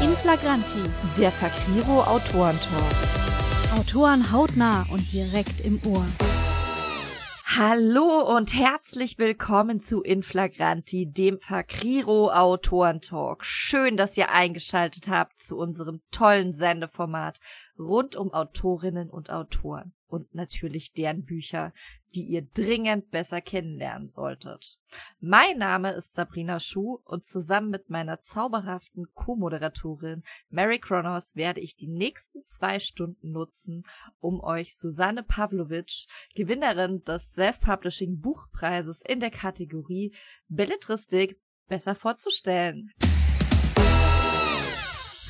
In Flagranti, der Fakriro Autorentalk. Autoren hautnah und direkt im Ohr. Hallo und herzlich willkommen zu Inflagranti, dem Fakriro Autorentalk. Schön, dass ihr eingeschaltet habt zu unserem tollen Sendeformat rund um Autorinnen und Autoren und natürlich deren Bücher, die ihr dringend besser kennenlernen solltet. Mein Name ist Sabrina Schuh und zusammen mit meiner zauberhaften Co-Moderatorin Mary Kronos werde ich die nächsten zwei Stunden nutzen, um euch Susanne Pavlovic, Gewinnerin des Self-Publishing Buchpreises in der Kategorie Belletristik, besser vorzustellen.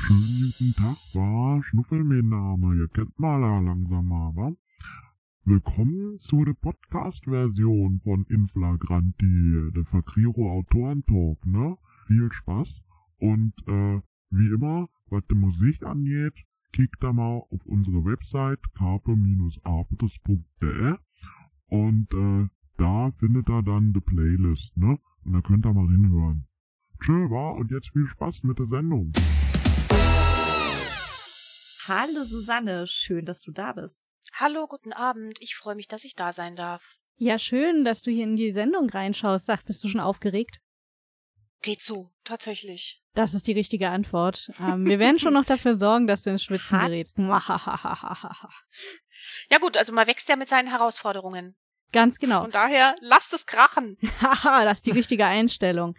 Schönen guten Tag, war Schnuffel mein Name. Ihr kennt mal langsam aber. Willkommen zu der Podcast-Version von Inflagranti, der Fakriro Autorentalk, ne? Viel Spaß und äh, wie immer, was die Musik angeht, kickt da mal auf unsere Website carpe-arpetus.de und äh, da findet ihr dann die Playlist, ne? Und da könnt ihr mal hinhören. Tschö, war und jetzt viel Spaß mit der Sendung. Hallo Susanne, schön, dass du da bist. Hallo, guten Abend. Ich freue mich, dass ich da sein darf. Ja, schön, dass du hier in die Sendung reinschaust. Sag, bist du schon aufgeregt? Geht so, tatsächlich. Das ist die richtige Antwort. Ähm, wir werden schon noch dafür sorgen, dass du ins Schwitzen gerätst. ja gut, also man wächst ja mit seinen Herausforderungen. Ganz genau. Von daher, lasst es krachen. Haha, das ist die richtige Einstellung.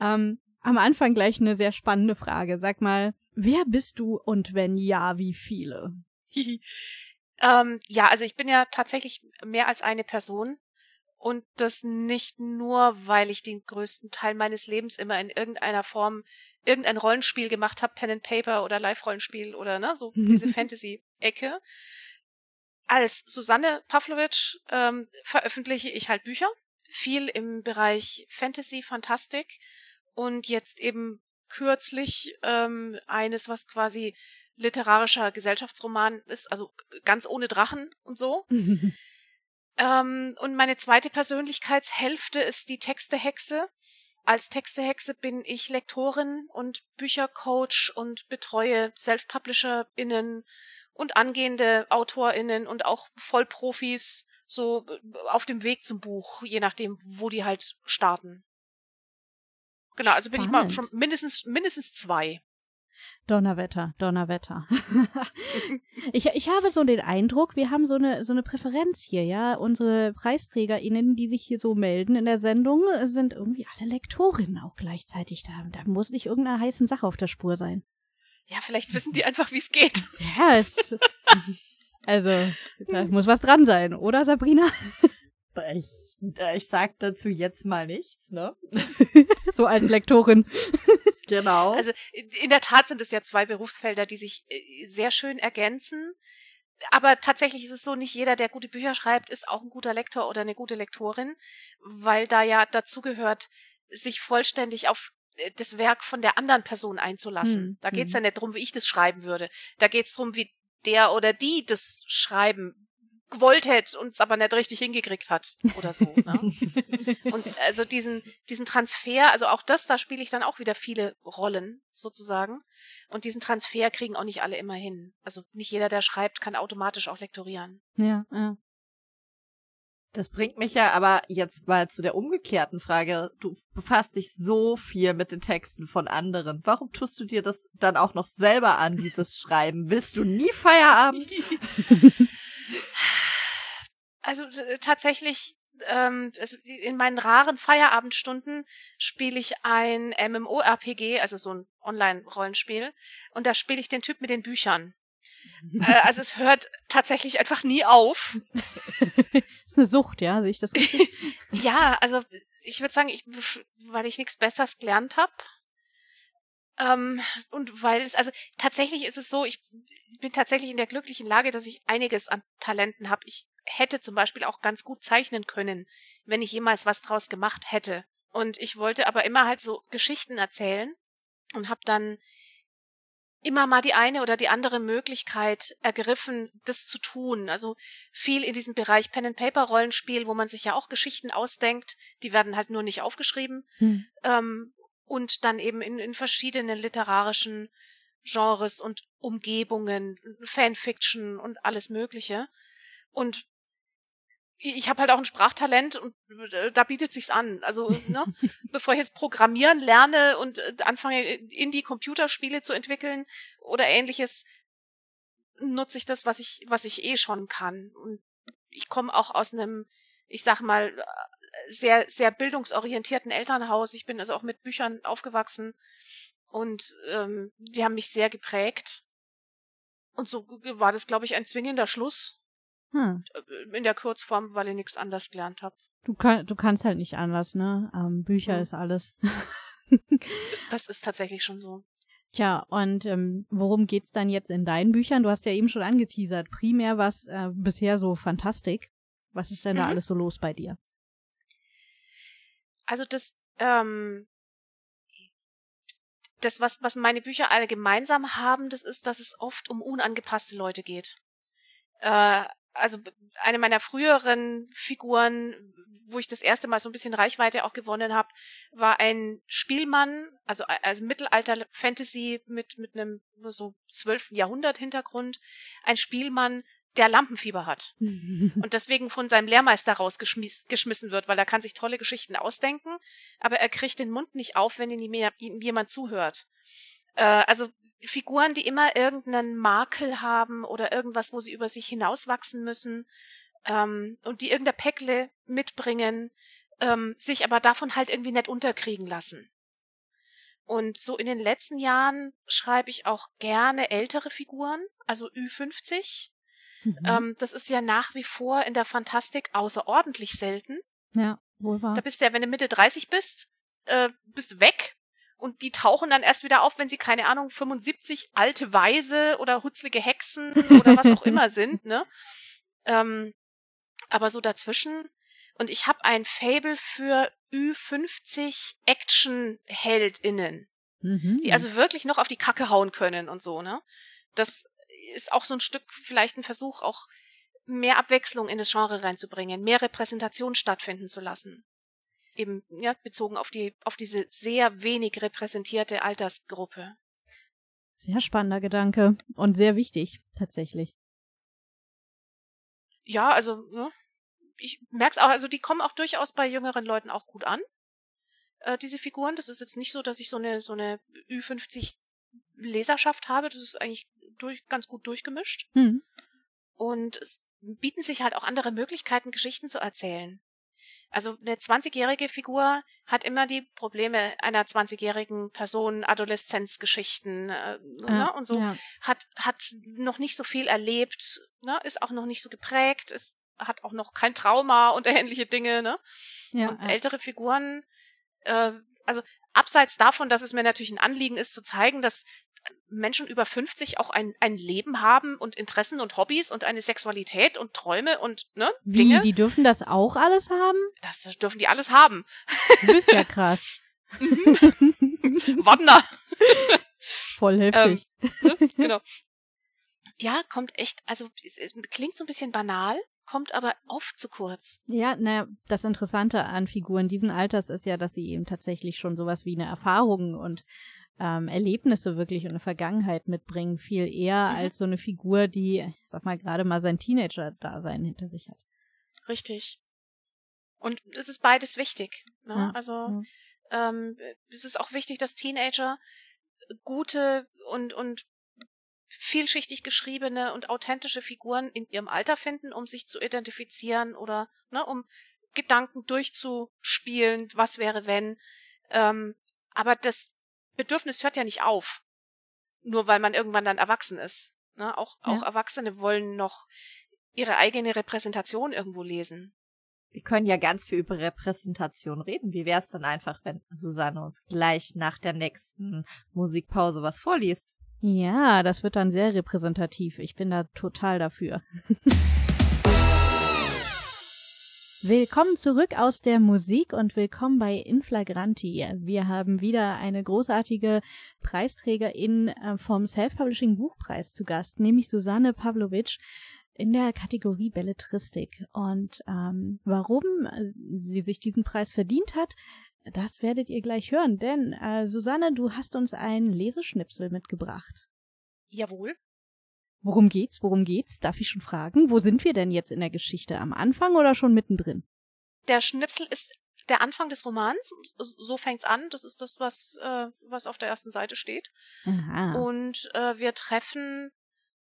Ähm, am Anfang gleich eine sehr spannende Frage. Sag mal, wer bist du und wenn ja, wie viele? Ähm, ja, also ich bin ja tatsächlich mehr als eine Person. Und das nicht nur, weil ich den größten Teil meines Lebens immer in irgendeiner Form irgendein Rollenspiel gemacht habe, Pen and Paper oder Live-Rollenspiel oder ne, so diese Fantasy-Ecke. Als Susanne Pavlovic ähm, veröffentliche ich halt Bücher, viel im Bereich Fantasy, Fantastik und jetzt eben kürzlich ähm, eines, was quasi literarischer Gesellschaftsroman ist, also ganz ohne Drachen und so. ähm, und meine zweite Persönlichkeitshälfte ist die Textehexe. Als Textehexe bin ich Lektorin und Büchercoach und betreue Self-PublisherInnen und angehende AutorInnen und auch Vollprofis so auf dem Weg zum Buch, je nachdem, wo die halt starten. Genau, also bin Spannend. ich mal schon mindestens, mindestens zwei. Donnerwetter, Donnerwetter. ich, ich habe so den Eindruck, wir haben so eine, so eine Präferenz hier, ja. Unsere PreisträgerInnen, die sich hier so melden in der Sendung, sind irgendwie alle Lektorinnen auch gleichzeitig da. Da muss nicht irgendeine heißen Sache auf der Spur sein. Ja, vielleicht wissen die einfach, wie es geht. Ja, es, also, da muss was dran sein, oder Sabrina? Ich, ich sag dazu jetzt mal nichts, ne? so als Lektorin. Genau. Also in der Tat sind es ja zwei Berufsfelder, die sich äh, sehr schön ergänzen. Aber tatsächlich ist es so, nicht jeder, der gute Bücher schreibt, ist auch ein guter Lektor oder eine gute Lektorin, weil da ja dazu gehört, sich vollständig auf äh, das Werk von der anderen Person einzulassen. Hm. Da geht's hm. ja nicht drum, wie ich das schreiben würde. Da geht's drum, wie der oder die das schreiben gewollt hätte und es aber nicht richtig hingekriegt hat oder so. Ne? und also diesen, diesen Transfer, also auch das, da spiele ich dann auch wieder viele Rollen sozusagen. Und diesen Transfer kriegen auch nicht alle immer hin. Also nicht jeder, der schreibt, kann automatisch auch lektorieren. Ja, ja. Das bringt mich ja aber jetzt mal zu der umgekehrten Frage. Du befasst dich so viel mit den Texten von anderen. Warum tust du dir das dann auch noch selber an, dieses Schreiben? Willst du nie Feierabend? Also tatsächlich, ähm, in meinen raren Feierabendstunden spiele ich ein MMORPG, also so ein Online-Rollenspiel, und da spiele ich den Typ mit den Büchern. äh, also es hört tatsächlich einfach nie auf. ist eine Sucht, ja, sehe ich das richtig? ja, also ich würde sagen, ich, weil ich nichts Besseres gelernt habe. Ähm, und weil es, also tatsächlich ist es so, ich bin tatsächlich in der glücklichen Lage, dass ich einiges an Talenten habe. Ich hätte zum Beispiel auch ganz gut zeichnen können, wenn ich jemals was draus gemacht hätte. Und ich wollte aber immer halt so Geschichten erzählen und habe dann immer mal die eine oder die andere Möglichkeit ergriffen, das zu tun. Also viel in diesem Bereich Pen and Paper Rollenspiel, wo man sich ja auch Geschichten ausdenkt, die werden halt nur nicht aufgeschrieben. Hm. Ähm, und dann eben in, in verschiedenen literarischen Genres und Umgebungen, Fanfiction und alles Mögliche. Und ich habe halt auch ein Sprachtalent und äh, da bietet sich's an. Also, ne, bevor ich jetzt programmieren lerne und äh, anfange Indie-Computerspiele zu entwickeln oder ähnliches, nutze ich das, was ich was ich eh schon kann. Und ich komme auch aus einem, ich sag mal, sehr sehr bildungsorientierten Elternhaus. Ich bin also auch mit Büchern aufgewachsen und ähm, die haben mich sehr geprägt. Und so war das, glaube ich, ein zwingender Schluss hm. Äh, in der Kurzform, weil ich nichts anders gelernt habe. Du, kann, du kannst halt nicht anders, ne? Ähm, Bücher hm. ist alles. das ist tatsächlich schon so. Tja, und ähm, worum geht's dann jetzt in deinen Büchern? Du hast ja eben schon angeteasert. Primär was äh, bisher so Fantastik. Was ist denn mhm. da alles so los bei dir? Also das, ähm, das was, was meine Bücher alle gemeinsam haben, das ist, dass es oft um unangepasste Leute geht. Äh, also eine meiner früheren Figuren, wo ich das erste Mal so ein bisschen Reichweite auch gewonnen habe, war ein Spielmann, also also Mittelalter Fantasy mit mit einem so zwölften Jahrhundert Hintergrund, ein Spielmann, der Lampenfieber hat und deswegen von seinem Lehrmeister rausgeschmissen wird, weil er kann sich tolle Geschichten ausdenken, aber er kriegt den Mund nicht auf, wenn ihm jemand zuhört. Äh, also Figuren, die immer irgendeinen Makel haben oder irgendwas, wo sie über sich hinauswachsen müssen ähm, und die irgendein Päckle mitbringen, ähm, sich aber davon halt irgendwie nicht unterkriegen lassen. Und so in den letzten Jahren schreibe ich auch gerne ältere Figuren, also Ü50. Mhm. Ähm, das ist ja nach wie vor in der Fantastik außerordentlich selten. Ja, wohl wahr. Da bist du ja, wenn du Mitte 30 bist, äh, bist du weg und die tauchen dann erst wieder auf, wenn sie, keine Ahnung, 75 alte Weise oder hutzlige Hexen oder was auch immer sind, ne? Ähm, aber so dazwischen. Und ich habe ein Fable für Ü50 Action-HeldInnen, mhm. die also wirklich noch auf die Kacke hauen können und so, ne? Das ist auch so ein Stück vielleicht ein Versuch, auch mehr Abwechslung in das Genre reinzubringen, mehr Repräsentation stattfinden zu lassen eben ja, bezogen auf die auf diese sehr wenig repräsentierte Altersgruppe. Sehr spannender Gedanke und sehr wichtig tatsächlich. Ja, also ne, ich merk's auch, also die kommen auch durchaus bei jüngeren Leuten auch gut an. Äh, diese Figuren, das ist jetzt nicht so, dass ich so eine so eine Ü50 Leserschaft habe, das ist eigentlich durch, ganz gut durchgemischt. Hm. Und es bieten sich halt auch andere Möglichkeiten, Geschichten zu erzählen. Also eine 20-jährige Figur hat immer die Probleme einer 20-jährigen Person, Adoleszenzgeschichten äh, ja, ne? und so, ja. hat, hat noch nicht so viel erlebt, ne? ist auch noch nicht so geprägt, ist, hat auch noch kein Trauma und ähnliche Dinge. Ne? Ja, und ältere Figuren, äh, also abseits davon, dass es mir natürlich ein Anliegen ist zu zeigen, dass Menschen über 50 auch ein, ein Leben haben und Interessen und Hobbys und eine Sexualität und Träume und ne, Wie, Dinge. Die dürfen das auch alles haben? Das dürfen die alles haben. Du bist ja krass. Wander. Voll heftig. Ähm, ne, genau. Ja, kommt echt, also es, es klingt so ein bisschen banal, kommt aber oft zu kurz. Ja, naja, das Interessante an Figuren diesen Alters ist ja, dass sie eben tatsächlich schon sowas wie eine Erfahrung und ähm, Erlebnisse wirklich und eine Vergangenheit mitbringen, viel eher mhm. als so eine Figur, die, ich sag mal, gerade mal sein Teenager-Dasein hinter sich hat. Richtig. Und es ist beides wichtig. Ne? Ja, also ja. Ähm, es ist auch wichtig, dass Teenager gute und, und vielschichtig geschriebene und authentische Figuren in ihrem Alter finden, um sich zu identifizieren oder ne, um Gedanken durchzuspielen, was wäre wenn. Ähm, aber das Bedürfnis hört ja nicht auf. Nur weil man irgendwann dann erwachsen ist. Ne? Auch, ja. auch Erwachsene wollen noch ihre eigene Repräsentation irgendwo lesen. Wir können ja ganz viel über Repräsentation reden. Wie wäre es dann einfach, wenn Susanne uns gleich nach der nächsten Musikpause was vorliest? Ja, das wird dann sehr repräsentativ. Ich bin da total dafür. Willkommen zurück aus der Musik und willkommen bei Inflagranti. Wir haben wieder eine großartige Preisträgerin äh, vom Self-Publishing Buchpreis zu Gast, nämlich Susanne Pavlovic in der Kategorie Belletristik. Und ähm, warum äh, sie sich diesen Preis verdient hat, das werdet ihr gleich hören, denn äh, Susanne, du hast uns einen Leseschnipsel mitgebracht. Jawohl. Worum geht's? Worum geht's? Darf ich schon fragen? Wo sind wir denn jetzt in der Geschichte? Am Anfang oder schon mittendrin? Der Schnipsel ist der Anfang des Romans. So fängt's an. Das ist das, was, äh, was auf der ersten Seite steht. Aha. Und äh, wir treffen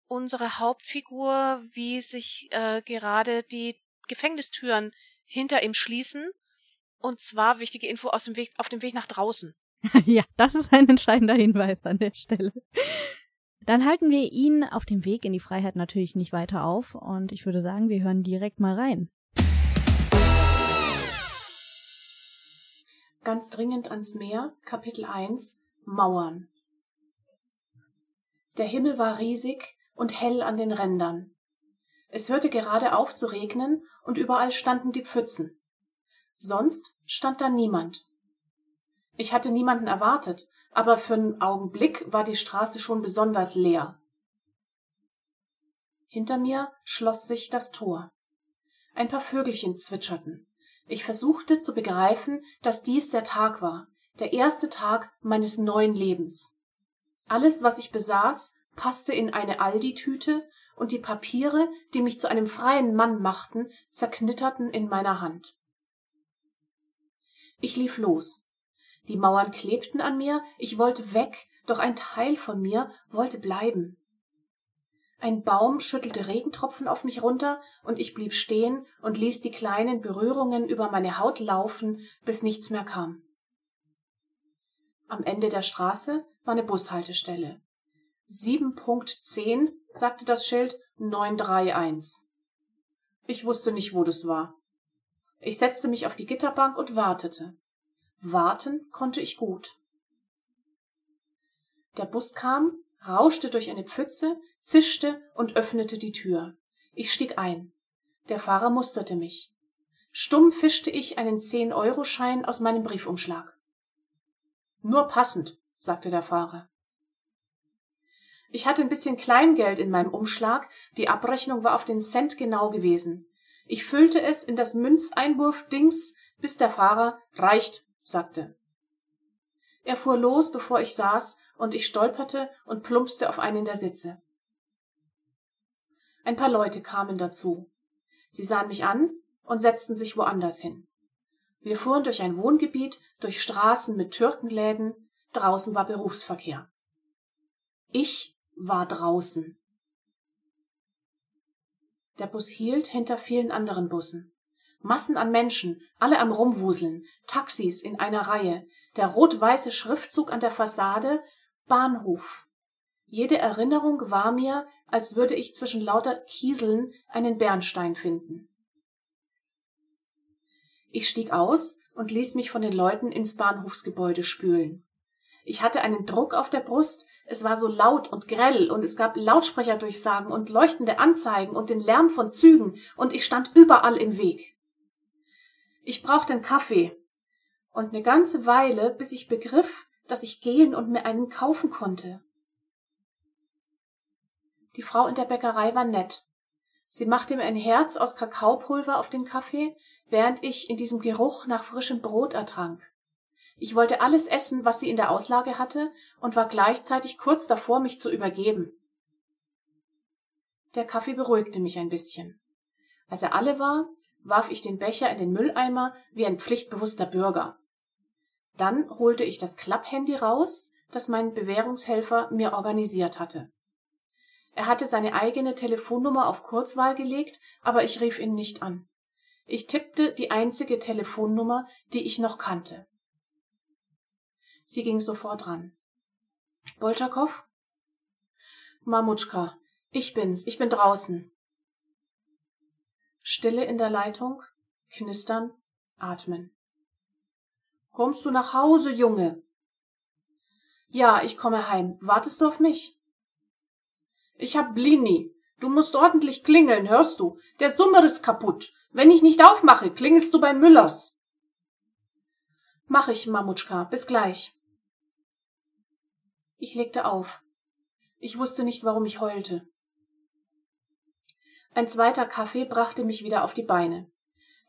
unsere Hauptfigur, wie sich äh, gerade die Gefängnistüren hinter ihm schließen. Und zwar wichtige Info aus dem Weg, auf dem Weg nach draußen. ja, das ist ein entscheidender Hinweis an der Stelle. Dann halten wir ihn auf dem Weg in die Freiheit natürlich nicht weiter auf und ich würde sagen, wir hören direkt mal rein. Ganz dringend ans Meer, Kapitel 1 Mauern. Der Himmel war riesig und hell an den Rändern. Es hörte gerade auf zu regnen und überall standen die Pfützen. Sonst stand da niemand. Ich hatte niemanden erwartet, aber für einen Augenblick war die Straße schon besonders leer. Hinter mir schloss sich das Tor. Ein paar Vögelchen zwitscherten. Ich versuchte zu begreifen, dass dies der Tag war, der erste Tag meines neuen Lebens. Alles, was ich besaß, passte in eine Aldi-Tüte und die Papiere, die mich zu einem freien Mann machten, zerknitterten in meiner Hand. Ich lief los. Die Mauern klebten an mir, ich wollte weg, doch ein Teil von mir wollte bleiben. Ein Baum schüttelte Regentropfen auf mich runter, und ich blieb stehen und ließ die kleinen Berührungen über meine Haut laufen, bis nichts mehr kam. Am Ende der Straße war eine Bushaltestelle. 7.10 sagte das Schild 931. Ich wusste nicht, wo das war. Ich setzte mich auf die Gitterbank und wartete. Warten konnte ich gut. Der Bus kam, rauschte durch eine Pfütze, zischte und öffnete die Tür. Ich stieg ein. Der Fahrer musterte mich. Stumm fischte ich einen Zehn-Euro-Schein aus meinem Briefumschlag. Nur passend, sagte der Fahrer. Ich hatte ein bisschen Kleingeld in meinem Umschlag, die Abrechnung war auf den Cent genau gewesen. Ich füllte es in das Münzeinwurfdings, bis der Fahrer reicht sagte. Er fuhr los, bevor ich saß, und ich stolperte und plumpste auf einen der Sitze. Ein paar Leute kamen dazu. Sie sahen mich an und setzten sich woanders hin. Wir fuhren durch ein Wohngebiet, durch Straßen mit Türkenläden, draußen war Berufsverkehr. Ich war draußen. Der Bus hielt hinter vielen anderen Bussen. Massen an Menschen, alle am Rumwuseln, Taxis in einer Reihe, der rot-weiße Schriftzug an der Fassade, Bahnhof. Jede Erinnerung war mir, als würde ich zwischen lauter Kieseln einen Bernstein finden. Ich stieg aus und ließ mich von den Leuten ins Bahnhofsgebäude spülen. Ich hatte einen Druck auf der Brust, es war so laut und grell, und es gab Lautsprecherdurchsagen und leuchtende Anzeigen und den Lärm von Zügen, und ich stand überall im Weg. Ich brauchte einen Kaffee. Und eine ganze Weile, bis ich begriff, dass ich gehen und mir einen kaufen konnte. Die Frau in der Bäckerei war nett. Sie machte mir ein Herz aus Kakaopulver auf den Kaffee, während ich in diesem Geruch nach frischem Brot ertrank. Ich wollte alles essen, was sie in der Auslage hatte, und war gleichzeitig kurz davor, mich zu übergeben. Der Kaffee beruhigte mich ein bisschen. Als er alle war, warf ich den Becher in den Mülleimer wie ein pflichtbewusster Bürger. Dann holte ich das Klapphandy raus, das mein Bewährungshelfer mir organisiert hatte. Er hatte seine eigene Telefonnummer auf Kurzwahl gelegt, aber ich rief ihn nicht an. Ich tippte die einzige Telefonnummer, die ich noch kannte. Sie ging sofort ran. Boltschakow? Mamutschka, ich bin's, ich bin draußen. Stille in der Leitung, knistern, atmen. Kommst du nach Hause, Junge? Ja, ich komme heim. Wartest du auf mich? Ich hab Blini. Du musst ordentlich klingeln, hörst du? Der Summer ist kaputt. Wenn ich nicht aufmache, klingelst du bei Müllers. Mach ich, Mamutschka. Bis gleich. Ich legte auf. Ich wusste nicht, warum ich heulte. Ein zweiter Kaffee brachte mich wieder auf die Beine.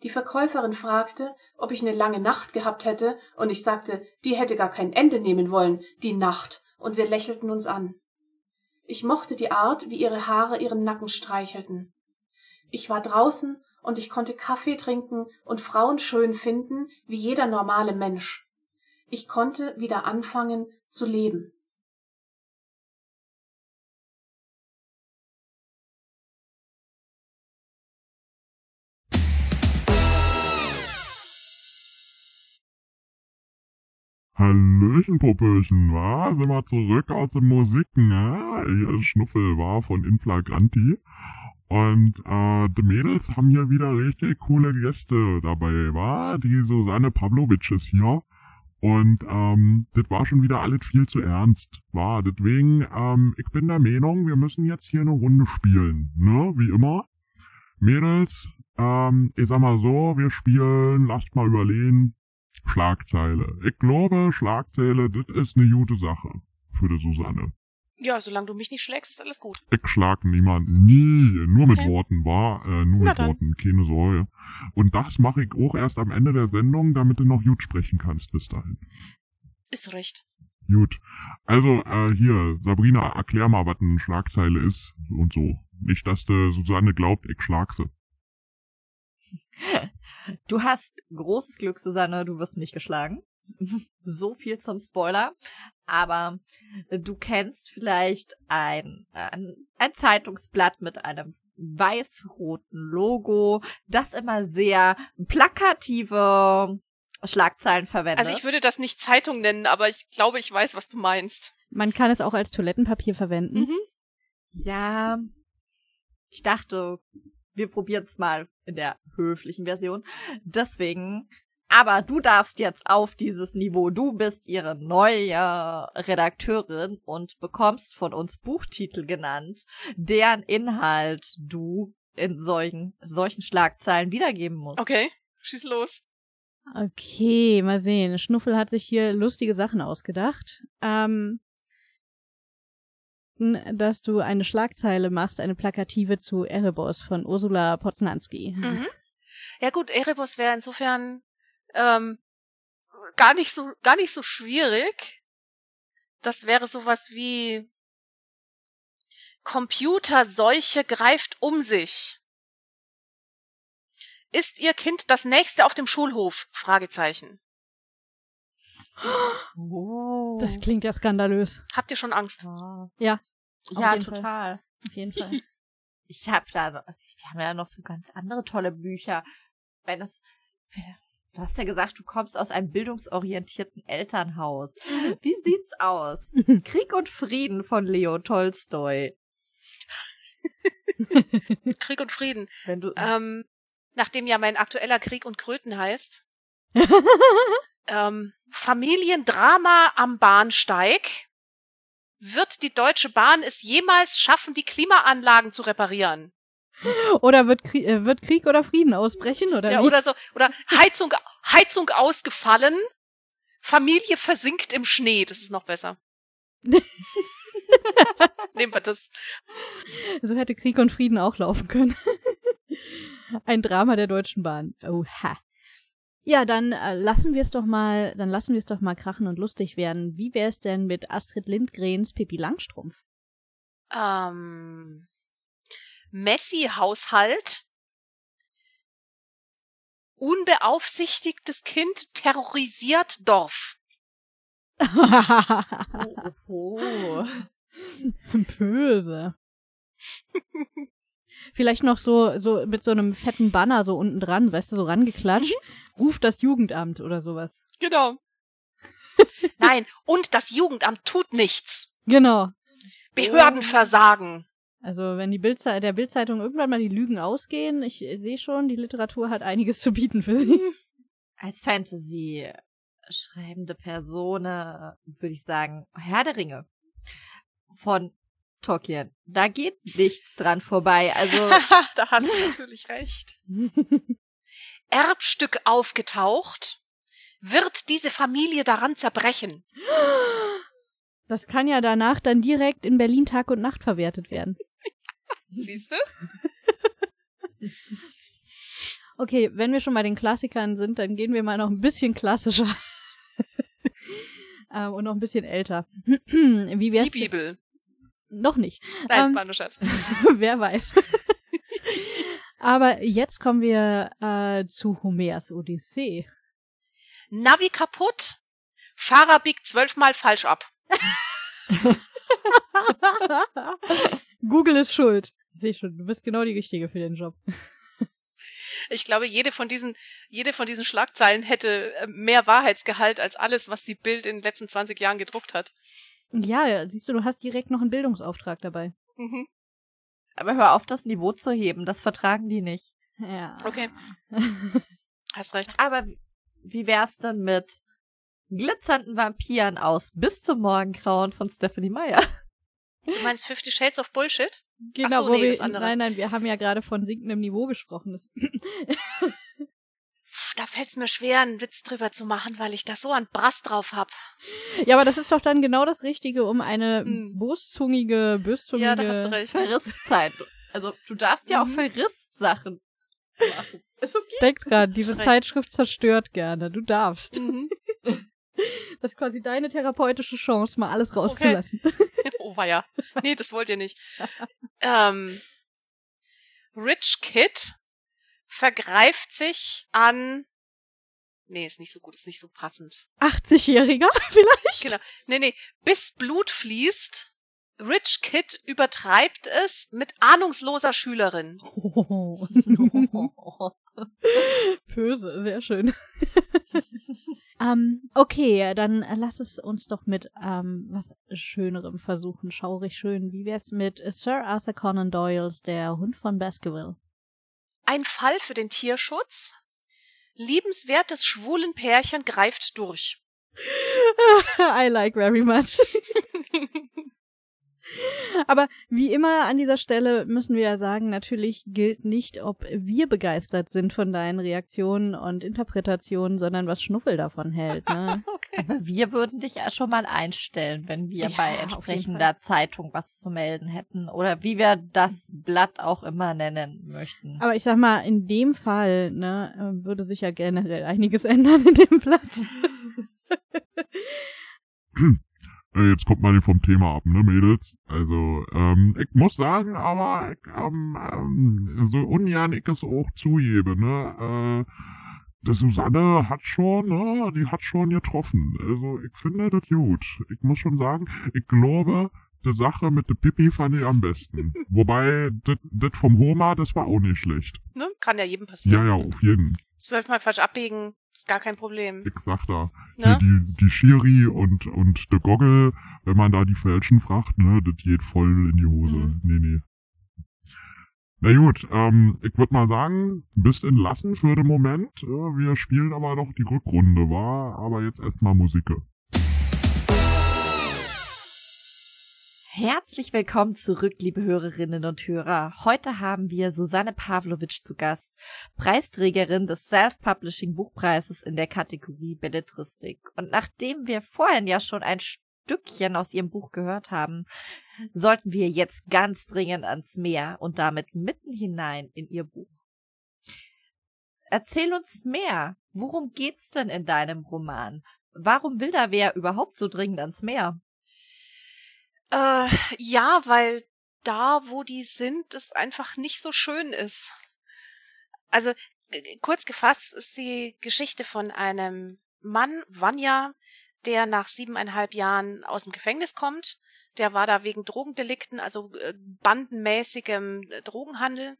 Die Verkäuferin fragte, ob ich eine lange Nacht gehabt hätte, und ich sagte, die hätte gar kein Ende nehmen wollen, die Nacht, und wir lächelten uns an. Ich mochte die Art, wie ihre Haare ihren Nacken streichelten. Ich war draußen und ich konnte Kaffee trinken und Frauen schön finden, wie jeder normale Mensch. Ich konnte wieder anfangen zu leben. Hallöchen, Puppelchen, wa? Sind wir zurück aus den Musiken, ne? Hier ist Schnuffel, war von Inflagranti. Und äh, die Mädels haben hier wieder richtig coole Gäste dabei, wa? Die Susanne Pavlovic ist hier. Und ähm, das war schon wieder alles viel zu ernst, war. Deswegen, ähm, ich bin der Meinung, wir müssen jetzt hier eine Runde spielen, ne? Wie immer. Mädels, ähm, ich sag mal so, wir spielen, lasst mal überlegen, Schlagzeile. Ich glaube, Schlagzeile, das ist eine gute Sache für die Susanne. Ja, solange du mich nicht schlägst, ist alles gut. Ich schlag niemanden nie, nur mit Okay. Worten, war, äh, nur Na mit dann. Worten, keine Sorge. Und das mache ich auch erst am Ende der Sendung, damit du noch gut sprechen kannst bis dahin. Ist recht. Gut. Also, äh, hier, Sabrina, erklär mal, was eine Schlagzeile ist und so. Nicht, dass du Susanne glaubt, ich schlag sie. Du hast großes Glück, Susanne, du wirst nicht geschlagen. so viel zum Spoiler. Aber du kennst vielleicht ein, ein, ein Zeitungsblatt mit einem weiß-roten Logo, das immer sehr plakative Schlagzeilen verwendet. Also ich würde das nicht Zeitung nennen, aber ich glaube, ich weiß, was du meinst. Man kann es auch als Toilettenpapier verwenden. Mhm. Ja, ich dachte, wir probieren es mal in der höflichen Version. Deswegen, aber du darfst jetzt auf dieses Niveau. Du bist ihre neue Redakteurin und bekommst von uns Buchtitel genannt, deren Inhalt du in solchen, solchen Schlagzeilen wiedergeben musst. Okay, schieß los. Okay, mal sehen. Schnuffel hat sich hier lustige Sachen ausgedacht. Ähm, dass du eine Schlagzeile machst, eine Plakative zu Erebos von Ursula Poznanski. Mhm. Ja gut, Erebus wäre insofern ähm, gar nicht so gar nicht so schwierig. Das wäre sowas wie Computerseuche greift um sich. Ist Ihr Kind das nächste auf dem Schulhof? Fragezeichen. Oh. Das klingt ja skandalös. Habt ihr schon Angst? Ah. Ja, Ja, jeden Fall. total. auf jeden Fall. Ich habe da, wir haben ja noch so ganz andere tolle Bücher. Wenn es, du hast ja gesagt, du kommst aus einem bildungsorientierten Elternhaus. Wie sieht's aus? Krieg und Frieden von Leo Tolstoi. Krieg und Frieden. Wenn du, Ähm, nachdem ja mein aktueller Krieg und Kröten heißt, ähm, Familiendrama am Bahnsteig. Wird die Deutsche Bahn es jemals schaffen, die Klimaanlagen zu reparieren? oder wird, Krie äh, wird Krieg oder Frieden ausbrechen? Oder Ja, oder so, oder Heizung, Heizung ausgefallen, Familie versinkt im Schnee. Das ist noch besser. Nehmen wir das. So hätte Krieg und Frieden auch laufen können. Ein Drama der Deutschen Bahn. Oha. Ja, dann äh, lassen wir es doch mal, dann lassen wir es doch mal krachen und lustig werden. Wie wäre es denn mit Astrid Lindgrens Pippi Langstrumpf? Ähm, Messi-Haushalt. Unbeaufsichtigtes Kind terrorisiert Dorf. oh, oh. Böse. Vielleicht noch so, so mit so einem fetten Banner so unten dran, weißt du, so rangeklatscht. Ruft das Jugendamt oder sowas. Genau. Nein, und das Jugendamt tut nichts. Genau. Behörden versagen. Also wenn die Bildzei der Bildzeitung irgendwann mal die Lügen ausgehen, ich sehe schon, die Literatur hat einiges zu bieten für sie. Als Fantasy schreibende Person würde ich sagen, Herr der Ringe von Tolkien. Da geht nichts dran vorbei. Also da hast du natürlich recht. Erbstück aufgetaucht. Wird diese Familie daran zerbrechen? Das kann ja danach dann direkt in Berlin Tag und Nacht verwertet werden. Siehst du? Okay, wenn wir schon bei den Klassikern sind, dann gehen wir mal noch ein bisschen klassischer. ähm, und noch ein bisschen älter. Wie wär's Die Bibel. noch nicht. Nein, Ähm, war nur Scherz. Wer weiß. Aber jetzt kommen wir äh, zu Homers Odyssee. Navi kaputt. Fahrer biegt zwölfmal falsch ab. Google ist schuld. Sehe schon, du bist genau die Richtige für den Job. Ich glaube, jede von diesen, jede von diesen Schlagzeilen hätte äh, mehr Wahrheitsgehalt als alles, was die Bild in den letzten 20 Jahren gedruckt hat. Ja, siehst du, du hast direkt noch einen Bildungsauftrag dabei. Mhm. Aber hör auf, das Niveau zu heben. Das vertragen die nicht. Ja. Okay. Hast recht. Aber wie wär's denn mit glitzernden Vampiren aus bis zum Morgengrauen von Stephanie Meyer? Du meinst Fifty Shades of Bullshit? Genau, Ach so, wo nee, wir, das andere. nein, nein, wir haben ja gerade von sinkendem Niveau gesprochen. Da fällt's mir schwer, einen Witz drüber zu machen, weil ich da so einen Brass drauf hab. ja, aber das ist doch dann genau das Richtige, um eine Mm. boszungige, böszungige... Ja, da hast du recht. Verrisszeit. Also du darfst ja auch Mhm. Verrisssachen machen. Ist okay. Denk dran, diese Recht. Zeitschrift zerstört gerne. Du darfst. Mhm. Das ist quasi deine therapeutische Chance, mal alles rauszulassen. Oh, war ja. Nee, das wollt ihr nicht. ähm, Rich Kid vergreift sich an. Nee, ist nicht so gut, ist nicht so passend. 80-Jähriger vielleicht? Genau. Nee, nee. Bis Blut fließt. Rich Kid übertreibt es mit ahnungsloser Schülerin. Oh. Böse, sehr schön. ähm, okay, dann lass es uns doch mit ähm, was Schönerem versuchen. Schaurig schön. Wie wär's mit Sir Arthur Conan Doyles Der Hund von Baskerville? Ein Fall für den Tierschutz. Liebenswertes schwulen Pärchen greift durch. I like very much. Aber wie immer an dieser Stelle müssen wir ja sagen, natürlich gilt nicht, ob wir begeistert sind von deinen Reaktionen und Interpretationen, sondern was Schnuffel davon hält. Ne? Okay. Aber wir würden dich ja schon mal einstellen, wenn wir Ja, bei entsprechender Zeitung was zu melden hätten. Oder wie wir das Blatt auch immer nennen möchten. Aber ich sag mal, in dem Fall ne, würde sich ja generell einiges ändern in dem Blatt. Jetzt kommt mal vom Thema ab, ne, Mädels? Also, ähm, ich muss sagen, aber ich, ähm, ähm, so ungern ich es auch zugebe, ne, äh, die Susanne hat schon, ne, die hat schon getroffen. Also, ich finde das gut. Ich muss schon sagen, ich glaube, die Sache mit der Pipi fand ich am besten. Wobei, das vom Homer, das war auch nicht schlecht. Ne? Kann ja jedem passieren. Ja, ja, auf jeden. Zwölfmal falsch abbiegen, ist gar kein Problem. Ich sag da. Ne? Hier die, die Schiri und, und der Goggle, wenn man da die Falschen fragt, ne, das geht voll in die Hose. Mhm. Nee, nee. Na gut, ähm, ich würde mal sagen, bist entlassen für den Moment. Äh, wir spielen aber noch die Rückrunde, war aber jetzt erstmal Musik. Herzlich willkommen zurück, liebe Hörerinnen und Hörer. Heute haben wir Susanne Pavlovic zu Gast, Preisträgerin des Self-Publishing Buchpreises in der Kategorie Belletristik. Und nachdem wir vorhin ja schon ein Stückchen aus ihrem Buch gehört haben, sollten wir jetzt ganz dringend ans Meer und damit mitten hinein in ihr Buch. Erzähl uns mehr. Worum geht's denn in deinem Roman? Warum will da wer überhaupt so dringend ans Meer? Äh, ja, weil da, wo die sind, es einfach nicht so schön ist. Also, kurz gefasst, ist die Geschichte von einem Mann, Vanya, der nach siebeneinhalb Jahren aus dem Gefängnis kommt. Der war da wegen Drogendelikten, also äh, bandenmäßigem äh, Drogenhandel.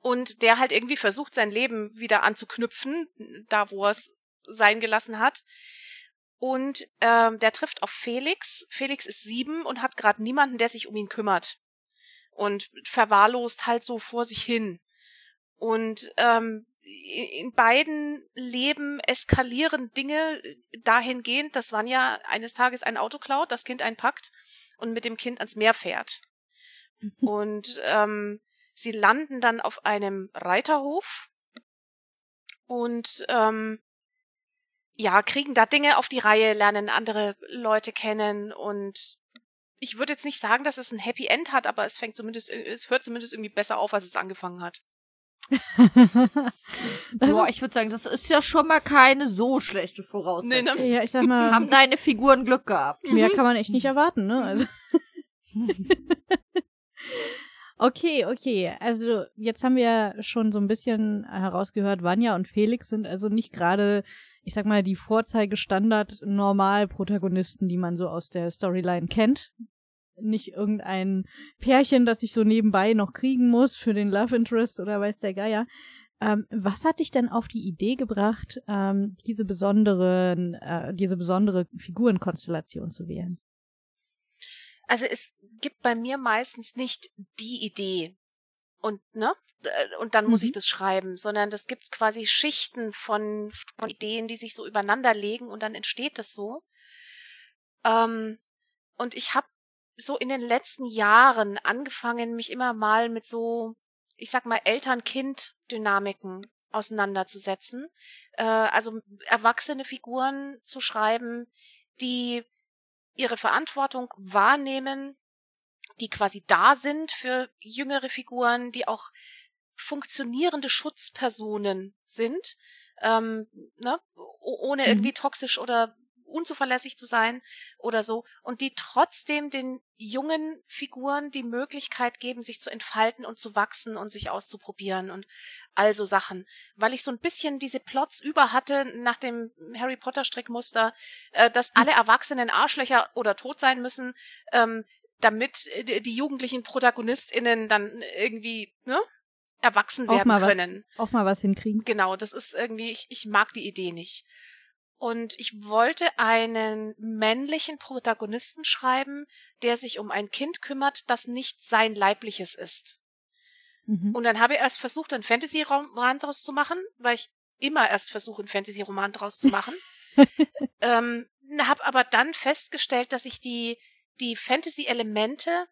Und der halt irgendwie versucht, sein Leben wieder anzuknüpfen, da wo er es sein gelassen hat. Und ähm, der trifft auf Felix. Felix ist sieben und hat gerade niemanden, der sich um ihn kümmert. Und verwahrlost halt so vor sich hin. Und ähm, in beiden Leben eskalieren Dinge dahingehend, dass Vanya eines Tages ein Auto klaut, das Kind einpackt und mit dem Kind ans Meer fährt. Und ähm, sie landen dann auf einem Reiterhof und ähm, ja, kriegen da Dinge auf die Reihe, lernen andere Leute kennen und ich würde jetzt nicht sagen, dass es ein Happy End hat, aber es fängt zumindest, es hört zumindest irgendwie besser auf, als es angefangen hat. Das Boah, ich würde sagen, das ist ja schon mal keine so schlechte Voraussetzung. Nee, ist, ne? ja, ich sag mal, Haben deine Figuren Glück gehabt. mehr kann man echt nicht erwarten, ne? Also, Okay, okay. Also jetzt haben wir schon so ein bisschen herausgehört, Vanya und Felix sind also nicht gerade, ich sag mal, die Vorzeigestandard-Normal-Protagonisten, die man so aus der Storyline kennt. Nicht irgendein Pärchen, das ich so nebenbei noch kriegen muss für den Love Interest oder weiß der Geier. Ähm, was hat dich denn auf die Idee gebracht, ähm, diese besonderen, äh, diese besondere Figurenkonstellation zu wählen? Also es gibt bei mir meistens nicht die Idee und ne äh, und dann muss ich mhm. das schreiben, sondern das gibt quasi Schichten von, von Ideen, die sich so übereinander legen und dann entsteht das so. Ähm, und ich habe so in den letzten Jahren angefangen, mich immer mal mit so, ich sag mal, Eltern-Kind-Dynamiken auseinanderzusetzen. Äh, also erwachsene Figuren zu schreiben, die ihre Verantwortung wahrnehmen, die quasi da sind für jüngere Figuren, die auch funktionierende Schutzpersonen sind, ähm, ne? ohne mhm. irgendwie toxisch oder unzuverlässig zu sein oder so und die trotzdem den jungen Figuren die Möglichkeit geben, sich zu entfalten und zu wachsen und sich auszuprobieren und also Sachen. Weil ich so ein bisschen diese Plots über hatte nach dem Harry Potter Strickmuster, äh, dass alle Erwachsenen Arschlöcher oder tot sein müssen, ähm, damit die jugendlichen ProtagonistInnen dann irgendwie, ne? erwachsen werden auch können. Was, auch mal was hinkriegen. Genau, das ist irgendwie, ich, ich mag die Idee nicht. Und ich wollte einen männlichen Protagonisten schreiben, der sich um ein Kind kümmert, das nicht sein leibliches ist. Mhm. Und dann habe ich erst versucht, einen Fantasy-Roman daraus zu machen, weil ich immer erst versuche, einen Fantasy-Roman daraus zu machen. ähm, habe aber dann festgestellt, dass ich die, die Fantasy-Elemente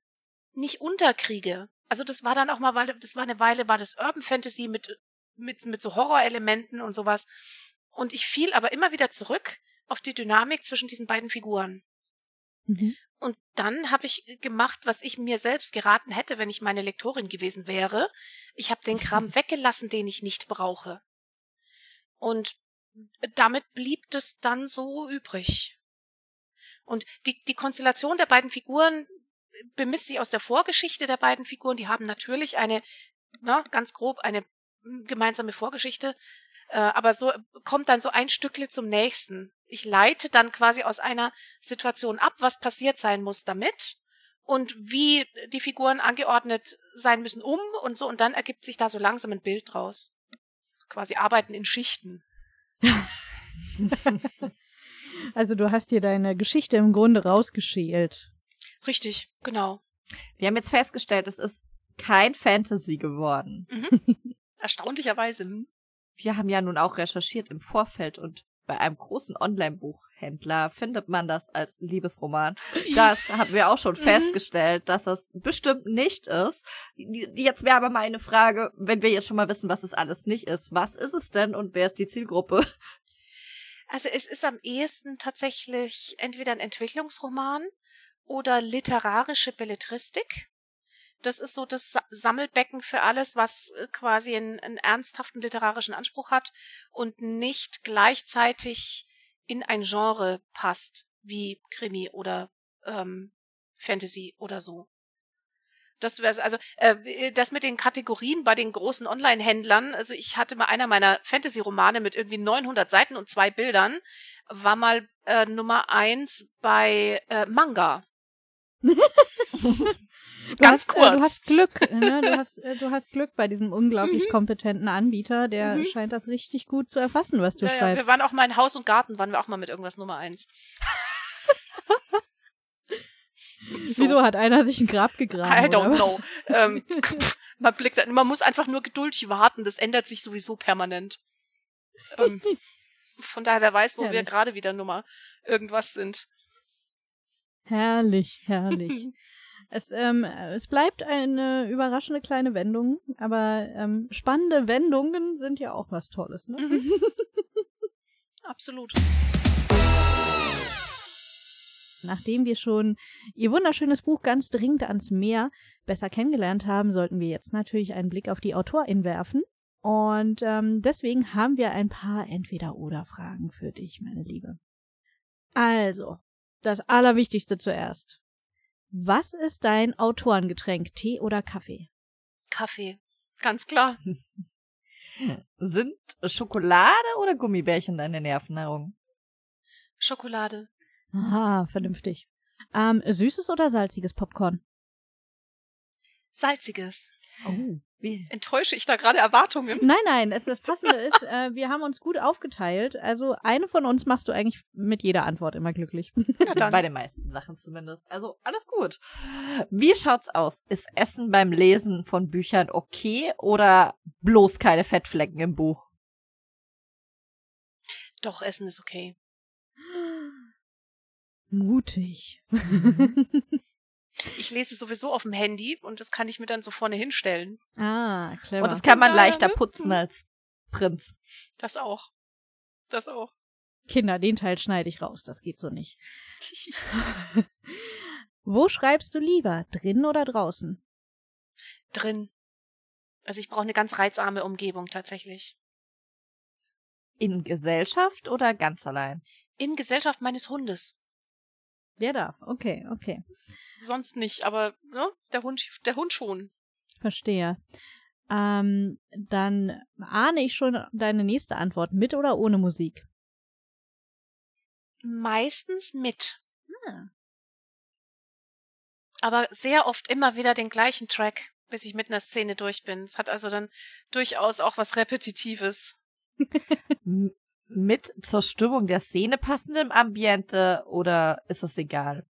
nicht unterkriege. Also das war dann auch mal, weil das war eine Weile, war das Urban Fantasy mit, mit, mit so Horrorelementen und sowas. Und ich fiel aber immer wieder zurück auf die Dynamik zwischen diesen beiden Figuren. Mhm. Und dann habe ich gemacht, was ich mir selbst geraten hätte, wenn ich meine Lektorin gewesen wäre. Ich habe den Kram weggelassen, den ich nicht brauche. Und damit blieb das dann so übrig. Und die, die Konstellation der beiden Figuren bemisst sich aus der Vorgeschichte der beiden Figuren. Die haben natürlich eine, na, ganz grob eine gemeinsame Vorgeschichte, äh, aber so kommt dann so ein Stückle zum nächsten. Ich leite dann quasi aus einer Situation ab, was passiert sein muss damit und wie die Figuren angeordnet sein müssen um und so und dann ergibt sich da so langsam ein Bild draus. Quasi arbeiten in Schichten. also du hast dir deine Geschichte im Grunde rausgeschält. Richtig, genau. Wir haben jetzt festgestellt, es ist kein Fantasy geworden. Mhm. Erstaunlicherweise. Hm? Wir haben ja nun auch recherchiert im Vorfeld und bei einem großen Online-Buchhändler findet man das als Liebesroman. Das haben wir auch schon mhm. festgestellt, dass das bestimmt nicht ist. Jetzt wäre aber meine Frage, wenn wir jetzt schon mal wissen, was es alles nicht ist, was ist es denn und wer ist die Zielgruppe? Also es ist am ehesten tatsächlich entweder ein Entwicklungsroman oder literarische Belletristik. Das ist so das Sammelbecken für alles, was äh, quasi einen, einen ernsthaften literarischen Anspruch hat und nicht gleichzeitig in ein Genre passt, wie Krimi oder ähm, Fantasy oder so. Das wäre also äh, das mit den Kategorien bei den großen Online-Händlern. Also ich hatte mal einer meiner Fantasy-Romane mit irgendwie 900 Seiten und zwei Bildern war mal äh, Nummer eins bei äh, Manga. Ganz hast, kurz. Äh, du hast Glück, ne? Du hast, äh, du hast Glück bei diesem unglaublich mhm. kompetenten Anbieter, der mhm. scheint das richtig gut zu erfassen, was du ja, schreibst. Ja, wir waren auch mal in Haus und Garten, waren wir auch mal mit irgendwas Nummer eins. So. Wieso hat einer sich ein Grab gegraben? I don't know. ähm, man blickt, man muss einfach nur geduldig warten, das ändert sich sowieso permanent. Ähm, von daher, wer weiß, wo herrlich. wir gerade wieder Nummer irgendwas sind. Herrlich, herrlich. Es, ähm, es bleibt eine überraschende kleine Wendung, aber ähm, spannende Wendungen sind ja auch was Tolles, ne? Mhm. Absolut. Nachdem wir schon ihr wunderschönes Buch ganz dringend ans Meer besser kennengelernt haben, sollten wir jetzt natürlich einen Blick auf die Autorin werfen. Und ähm, deswegen haben wir ein paar Entweder-Oder-Fragen für dich, meine Liebe. Also, das Allerwichtigste zuerst. Was ist dein Autorengetränk? Tee oder Kaffee? Kaffee. Ganz klar. Sind Schokolade oder Gummibärchen deine Nervennahrung? Schokolade. Aha, vernünftig. Ähm, süßes oder salziges Popcorn? Salziges. Oh. Wie? Enttäusche ich da gerade Erwartungen? Nein, nein, es, das Passende ist, äh, wir haben uns gut aufgeteilt. Also eine von uns machst du eigentlich mit jeder Antwort immer glücklich. Ja, dann. Bei den meisten Sachen zumindest. Also alles gut. Wie schaut's aus? Ist Essen beim Lesen von Büchern okay oder bloß keine Fettflecken im Buch? Doch, Essen ist okay. Mutig. Ich lese sowieso auf dem Handy und das kann ich mir dann so vorne hinstellen. ah, clever. Und das kann man leichter putzen als Prinz. Das auch. Das auch. Kinder, den Teil schneide ich raus, das geht so nicht. Wo schreibst du lieber, drin oder draußen? Drin. Also ich brauche eine ganz reizarme Umgebung tatsächlich. In Gesellschaft oder ganz allein? In Gesellschaft meines Hundes. Der darf, okay, okay. Sonst nicht, aber ne, der Hund, der Hund schon. Verstehe. Ähm, dann ahne ich schon deine nächste Antwort, mit oder ohne Musik? Meistens mit. Ah. Aber sehr oft immer wieder den gleichen Track, bis ich mit einer Szene durch bin. Es hat also dann durchaus auch was Repetitives. Mit zur Stimmung der Szene passendem Ambiente oder ist das egal?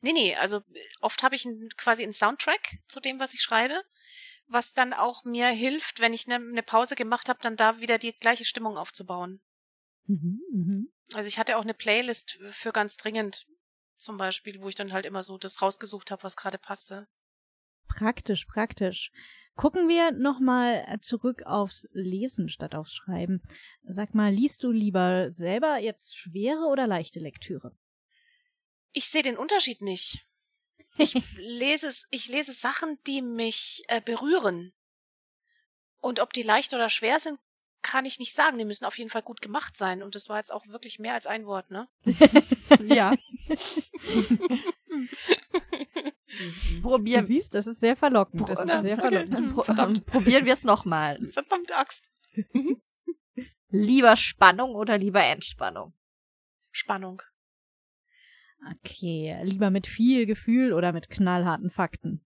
Nee, nee, also oft habe ich quasi einen Soundtrack zu dem, was ich schreibe, was dann auch mir hilft, wenn ich eine, eine Pause gemacht habe, dann da wieder die gleiche Stimmung aufzubauen. Mhm, mhm. Also ich hatte auch eine Playlist für ganz dringend zum Beispiel, wo ich dann halt immer so das rausgesucht habe, was gerade passte. Praktisch, praktisch. Gucken wir nochmal zurück aufs Lesen statt aufs Schreiben. Sag mal, liest du lieber selber jetzt schwere oder leichte Lektüre? Ich sehe den Unterschied nicht. Ich lese es, ich lese Sachen, die mich äh, berühren. Und ob die leicht oder schwer sind, kann ich nicht sagen. Die müssen auf jeden Fall gut gemacht sein. Und das war jetzt auch wirklich mehr als ein Wort, ne? Ja. Du Probieren, siehst, das ist sehr verlockend. Pro- Das ist sehr okay. verlockend. pro Verdammt. probieren wir es nochmal. Verdammte Axt. Lieber Spannung oder lieber Entspannung? Spannung. Okay, lieber mit viel Gefühl oder mit knallharten Fakten?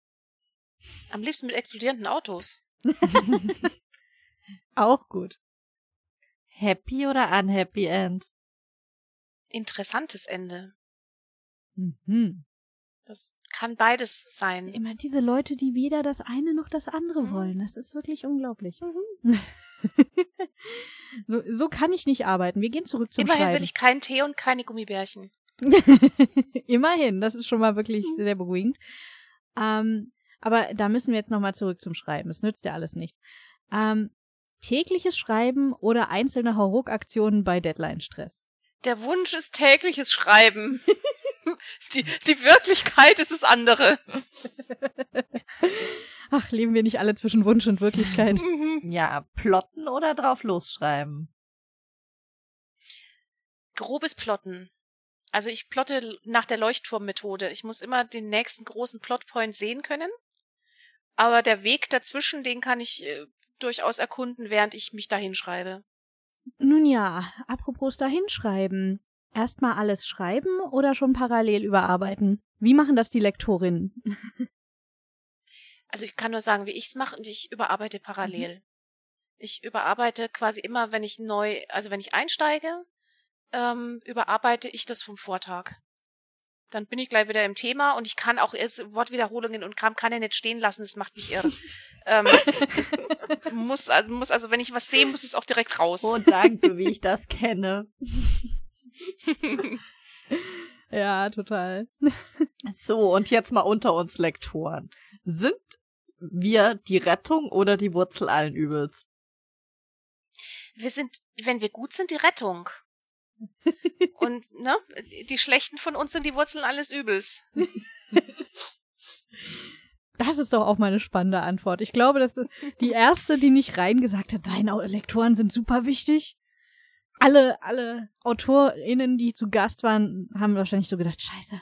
Am liebsten mit explodierenden Autos. Auch gut. Happy oder unhappy end? Interessantes Ende. Mhm. Das kann beides sein. Immer diese Leute, die weder das eine noch das andere Mhm. wollen. Das ist wirklich unglaublich. Mhm. so, so kann ich nicht arbeiten. Wir gehen zurück zum Immerhin Schreiben. will ich keinen Tee und keine Gummibärchen. Immerhin, das ist schon mal wirklich Mhm. sehr beruhigend. Ähm, aber da müssen wir jetzt nochmal zurück zum Schreiben. Es nützt ja alles nicht. Ähm, tägliches Schreiben oder einzelne Hauruck-Aktionen bei Deadline-Stress? Der Wunsch ist tägliches Schreiben. die, die Wirklichkeit ist das andere. Ach, leben wir nicht alle zwischen Wunsch und Wirklichkeit? Ja, plotten oder drauf losschreiben? Grobes Plotten. Also ich plotte nach der Leuchtturmmethode. Ich muss immer den nächsten großen Plotpoint sehen können. Aber der Weg dazwischen, den kann ich äh, durchaus erkunden, während ich mich dahin schreibe. Nun ja, apropos dahinschreiben. Erstmal alles schreiben oder schon parallel überarbeiten? Wie machen das die Lektorinnen? Also ich kann nur sagen, wie ich's mache und ich überarbeite parallel. Ich überarbeite quasi immer, wenn ich neu, also wenn ich einsteige, ähm, überarbeite ich das vom Vortag. Dann bin ich gleich wieder im Thema und ich kann auch erst Wortwiederholungen und Kram kann ja nicht stehen lassen, das macht mich irre. ähm, das muss also, muss also, wenn ich was sehe, muss es auch direkt raus. Oh, danke, wie ich das kenne. Ja, total. So, und jetzt mal unter uns Lektoren. Sind wir die Rettung oder die Wurzel allen Übels? wir sind, wenn wir gut sind, die Rettung. Und ne, die Schlechten von uns sind die Wurzeln alles Übels. Das ist doch auch mal eine spannende Antwort. Ich glaube, das ist die erste, die nicht rein gesagt hat, nein, Lektoren sind super wichtig. Alle, alle AutorInnen, die zu Gast waren, haben wahrscheinlich so gedacht, scheiße,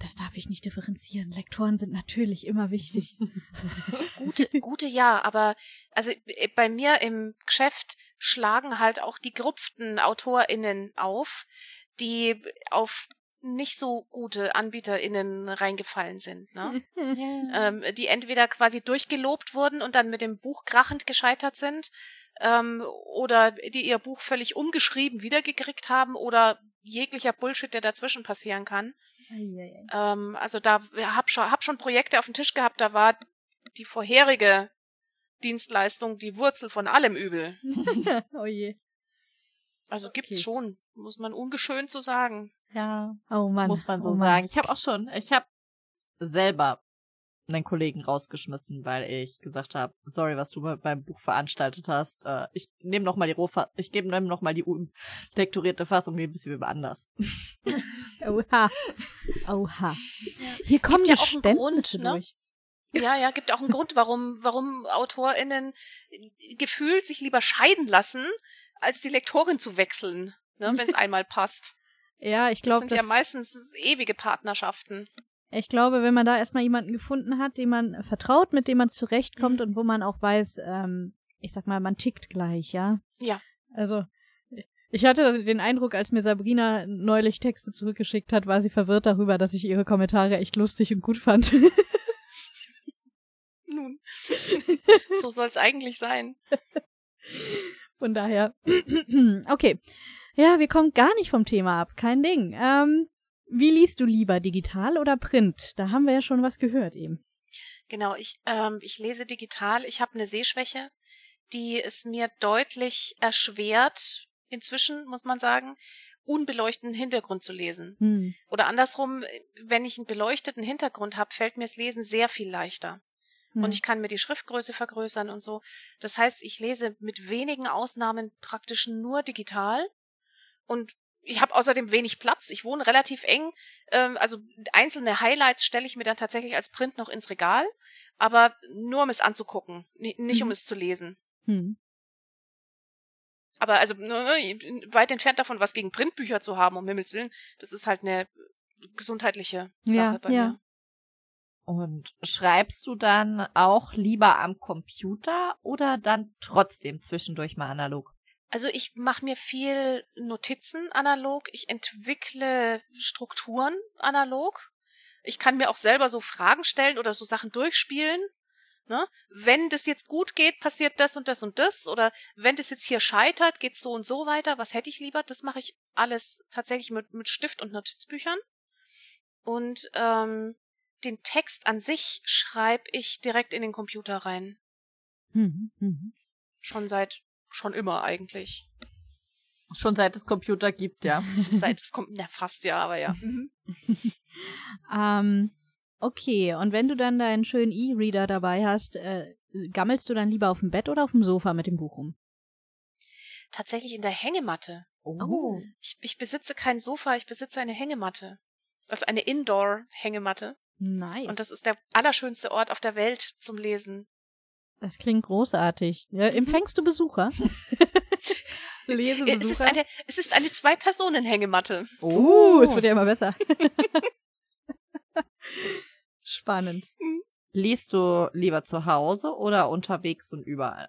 das darf ich nicht differenzieren. Lektoren sind natürlich immer wichtig. Gute, gute ja, aber also bei mir im Geschäft schlagen halt auch die gerupften AutorInnen auf, die auf nicht so gute AnbieterInnen reingefallen sind, ne? ähm, die entweder quasi durchgelobt wurden und dann mit dem Buch krachend gescheitert sind, ähm, oder die ihr Buch völlig umgeschrieben wiedergekriegt haben oder jeglicher Bullshit, der dazwischen passieren kann. Ähm, also da hab schon, hab schon Projekte auf dem Tisch gehabt, da war die vorherige Dienstleistung die Wurzel von allem Übel. oh je. Also Okay. gibt's schon, muss man ungeschönt so sagen. Ja, Oh Mann. muss man so oh Mann. sagen. Ich habe auch schon, ich habe selber einen Kollegen rausgeschmissen, weil ich gesagt habe, sorry, was du mit meinem Buch veranstaltet hast. Äh, ich nehme noch mal die Rohfa ich gebe ihm noch mal die lektorierte Fassung, ein bisschen anders. Oha. Oha. Hier kommen ja auch einen Grund, ne? durch. Ja, ja, gibt auch einen Grund, warum, warum AutorInnen gefühlt sich lieber scheiden lassen, als die Lektorin zu wechseln, ne, wenn es einmal passt. Ja, ich Das glaube, sind ja meistens ewige Partnerschaften. ich glaube, wenn man da erstmal jemanden gefunden hat, dem man vertraut, mit dem man zurechtkommt und wo man auch weiß, ähm, ich sag mal, man tickt gleich, ja. Ja. Also, ich hatte den Eindruck, als mir Sabrina neulich Texte zurückgeschickt hat, war sie verwirrt darüber, dass ich ihre Kommentare echt lustig und gut fand. Nun, so soll es eigentlich sein. Von daher. okay. Ja, wir kommen gar nicht vom Thema ab. Kein Ding. Ähm, wie liest du lieber, digital oder print? Da haben wir ja schon was gehört eben. Genau, ich, ähm, ich lese digital. Ich habe eine Sehschwäche, die es mir deutlich erschwert, inzwischen muss man sagen, unbeleuchteten Hintergrund zu lesen. Hm. Oder andersrum, wenn ich einen beleuchteten Hintergrund habe, fällt mir das Lesen sehr viel leichter. Hm. Und ich kann mir die Schriftgröße vergrößern und so. Das heißt, ich lese mit wenigen Ausnahmen praktisch nur digital. Und ich habe außerdem wenig Platz. Ich wohne relativ eng. Ähm, also einzelne Highlights stelle ich mir dann tatsächlich als Print noch ins Regal. Aber nur um es anzugucken, ni- nicht um Mhm. es zu lesen. Hm. Aber also ne, ne, weit entfernt davon, was gegen Printbücher zu haben, um Himmels Willen. Das ist halt eine gesundheitliche Sache Ja, bei ja. mir. Und schreibst du dann auch lieber am Computer oder dann trotzdem zwischendurch mal analog? Also ich mache mir viel Notizen analog, ich entwickle Strukturen analog. Ich kann mir auch selber so Fragen stellen oder so Sachen durchspielen. Ne? Wenn das jetzt gut geht, passiert das und das und das. Oder wenn das jetzt hier scheitert, geht's so und so weiter. Was hätte ich lieber? Das mache ich alles tatsächlich mit, mit Stift und Notizbüchern. Und ähm, den Text an sich schreibe ich direkt in den Computer rein. Hm. Hm. Schon seit schon immer eigentlich. Schon seit es Computer gibt, ja. Seit es kommt, na fast ja, aber ja. Mhm. Ähm, okay, und wenn du dann deinen schönen E-Reader dabei hast, äh, gammelst du dann lieber auf dem Bett oder auf dem Sofa mit dem Buch rum? Tatsächlich in der Hängematte. Oh. Ich, ich besitze kein Sofa, ich besitze eine Hängematte. Also eine Indoor-Hängematte. Nice. Und das ist der allerschönste Ort auf der Welt zum Lesen. das klingt großartig. Ja, Mhm. empfängst du Besucher? Es ist Lesebesucher? eine, es ist eine Zwei-Personen-Hängematte. Uh, es wird ja immer besser. Spannend. Liest du lieber zu Hause oder unterwegs und überall?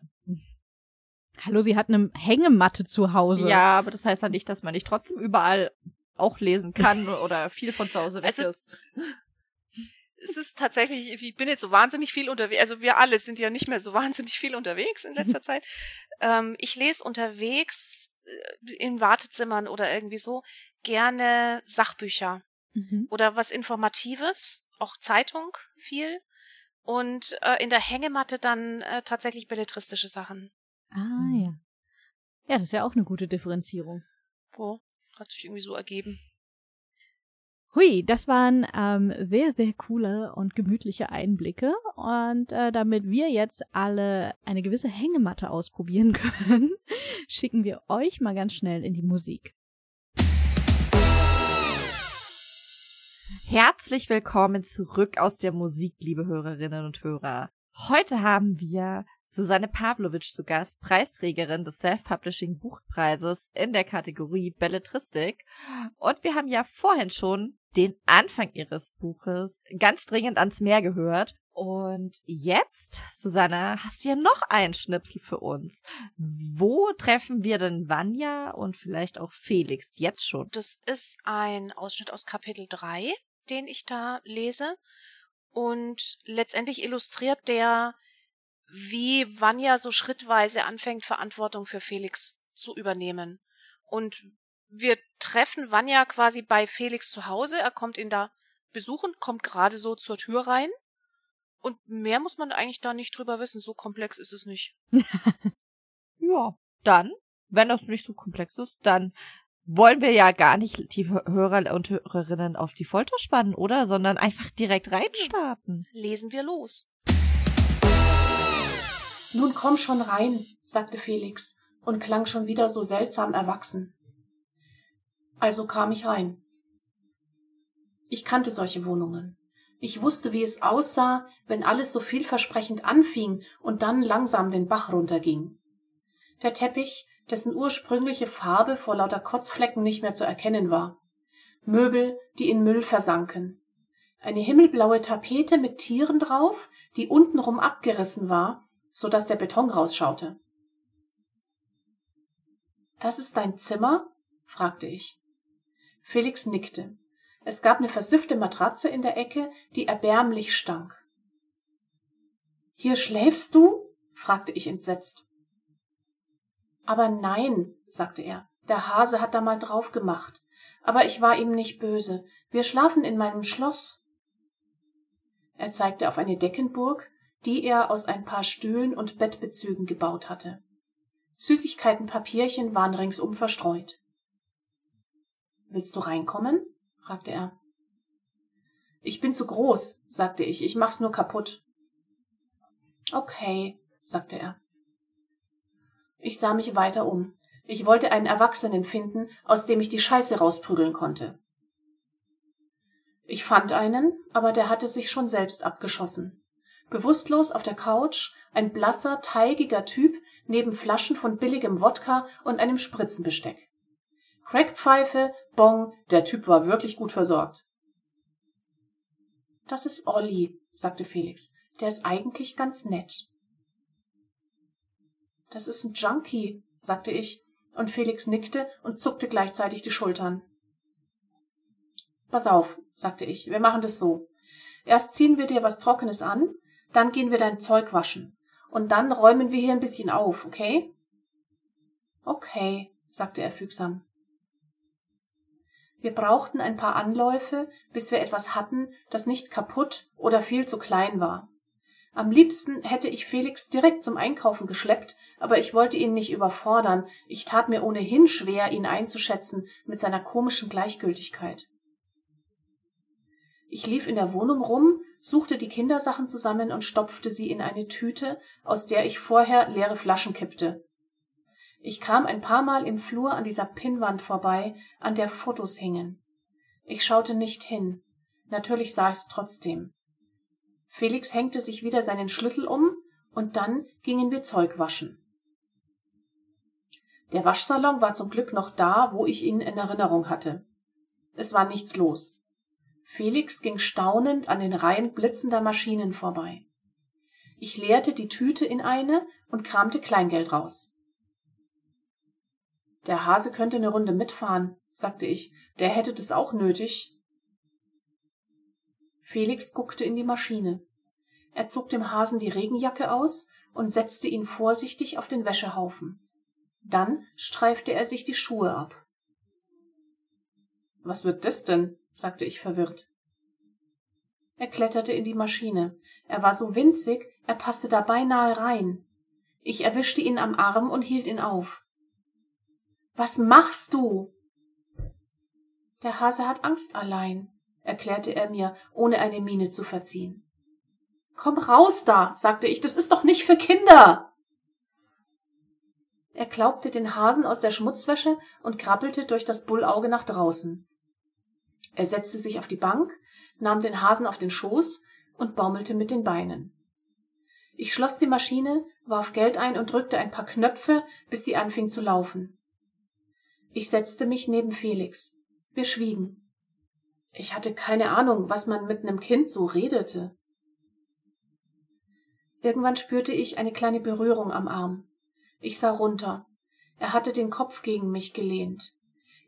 Hallo, sie hat eine Hängematte zu Hause. Ja, aber das heißt ja nicht, dass man nicht trotzdem überall auch lesen kann oder viel von zu Hause weg Also- ist. Es ist tatsächlich, ich bin jetzt so wahnsinnig viel unterwegs, also wir alle sind ja nicht mehr so wahnsinnig viel unterwegs in letzter Zeit. Ähm, ich lese unterwegs äh, in Wartezimmern oder irgendwie so gerne Sachbücher. Mhm. oder was Informatives, auch Zeitung viel. Und äh, in der Hängematte dann äh, tatsächlich belletristische Sachen. Ah, ja. Ja, das ist ja auch eine gute Differenzierung. Oh, hat sich irgendwie so ergeben. Hui, das waren ähm, sehr, sehr coole und gemütliche Einblicke. Und äh, damit wir jetzt alle eine gewisse Hängematte ausprobieren können, schicken wir euch mal ganz schnell in die Musik. Herzlich willkommen zurück aus der Musik, liebe Hörerinnen und Hörer. Heute haben wir Susanne Pavlovic zu Gast, Preisträgerin des Self-Publishing Buchpreises in der Kategorie Belletristik. Und wir haben ja vorhin schon den Anfang ihres Buches ganz dringend ans Meer gehört. Und jetzt, Susanne, hast du ja noch einen Schnipsel für uns. Wo treffen wir denn Vanya und vielleicht auch Felix jetzt schon? Das ist ein Ausschnitt aus Kapitel 3, den ich da lese. Und letztendlich illustriert der, wie Vanya so schrittweise anfängt, Verantwortung für Felix zu übernehmen. Und wir treffen Vanya quasi bei Felix zu Hause. Er kommt ihn da besuchen, kommt gerade so zur Tür rein. Und mehr muss man eigentlich da nicht drüber wissen. So komplex ist es nicht. ja, dann, wenn das nicht so komplex ist, dann wollen wir ja gar nicht die Hörer und Hörerinnen auf die Folter spannen, oder? Sondern einfach direkt reinstarten. Lesen wir los. Nun komm schon rein, sagte Felix und klang schon wieder so seltsam erwachsen. Also kam ich rein. Ich kannte solche Wohnungen. Ich wusste, wie es aussah, wenn alles so vielversprechend anfing und dann langsam den Bach runterging. Der Teppich, dessen ursprüngliche Farbe vor lauter Kotzflecken nicht mehr zu erkennen war. Möbel, die in Müll versanken. Eine himmelblaue Tapete mit Tieren drauf, die untenrum abgerissen war, so dass der Beton rausschaute. Das ist dein Zimmer? fragte ich. Felix nickte. Es gab eine versiffte Matratze in der Ecke, die erbärmlich stank. Hier schläfst du? fragte ich entsetzt. Aber nein, sagte er, der Hase hat da mal drauf gemacht. Aber ich war ihm nicht böse. Wir schlafen in meinem Schloss. Er zeigte auf eine Deckenburg, die er aus ein paar Stühlen und Bettbezügen gebaut hatte. Süßigkeitenpapierchen waren ringsum verstreut. Willst du reinkommen? fragte er. Ich bin zu groß, sagte ich, ich mach's nur kaputt. Okay, sagte er. Ich sah mich weiter um. Ich wollte einen Erwachsenen finden, aus dem ich die Scheiße rausprügeln konnte. Ich fand einen, aber der hatte sich schon selbst abgeschossen. Bewusstlos auf der Couch, ein blasser, teigiger Typ neben Flaschen von billigem Wodka und einem Spritzenbesteck. Crackpfeife, Bong, der Typ war wirklich gut versorgt. Das ist Olli, sagte Felix. Der ist eigentlich ganz nett. Das ist ein Junkie, sagte ich, und Felix nickte und zuckte gleichzeitig die Schultern. Pass auf, sagte ich, wir machen das so. Erst ziehen wir dir was Trockenes an, dann gehen wir dein Zeug waschen. Und dann räumen wir hier ein bisschen auf, okay? Okay, sagte er fügsam. Wir brauchten ein paar Anläufe, bis wir etwas hatten, das nicht kaputt oder viel zu klein war. Am liebsten hätte ich Felix direkt zum Einkaufen geschleppt, aber ich wollte ihn nicht überfordern, ich tat mir ohnehin schwer, ihn einzuschätzen mit seiner komischen Gleichgültigkeit. Ich lief in der Wohnung rum, suchte die Kindersachen zusammen und stopfte sie in eine Tüte, aus der ich vorher leere Flaschen kippte. Ich kam ein paar Mal im Flur an dieser Pinnwand vorbei, an der Fotos hingen. Ich schaute nicht hin. Natürlich sah ich's trotzdem. Felix hängte sich wieder seinen Schlüssel um, und dann gingen wir Zeug waschen. Der Waschsalon war zum Glück noch da, wo ich ihn in Erinnerung hatte. Es war nichts los. Felix ging staunend an den Reihen blitzender Maschinen vorbei. Ich leerte die Tüte in eine und kramte Kleingeld raus. Der Hase könnte eine Runde mitfahren, sagte ich. Der hätte das auch nötig. Felix guckte in die Maschine. Er zog dem Hasen die Regenjacke aus und setzte ihn vorsichtig auf den Wäschehaufen. Dann streifte er sich die Schuhe ab. Was wird das denn? sagte ich verwirrt. Er kletterte in die Maschine. Er war so winzig, er passte da beinahe rein. Ich erwischte ihn am Arm und hielt ihn auf. Was machst du? Der Hase hat Angst allein, erklärte er mir, ohne eine Miene zu verziehen. Komm raus da, sagte ich, das ist doch nicht für Kinder. Er klaubte den Hasen aus der Schmutzwäsche und krabbelte durch das Bullauge nach draußen. Er setzte sich auf die Bank, nahm den Hasen auf den Schoß und baumelte mit den Beinen. Ich schloss die Maschine, warf Geld ein und drückte ein paar Knöpfe, bis sie anfing zu laufen. Ich setzte mich neben Felix. Wir schwiegen. Ich hatte keine Ahnung, was man mit einem Kind so redete. Irgendwann spürte ich eine kleine Berührung am Arm. Ich sah runter. Er hatte den Kopf gegen mich gelehnt.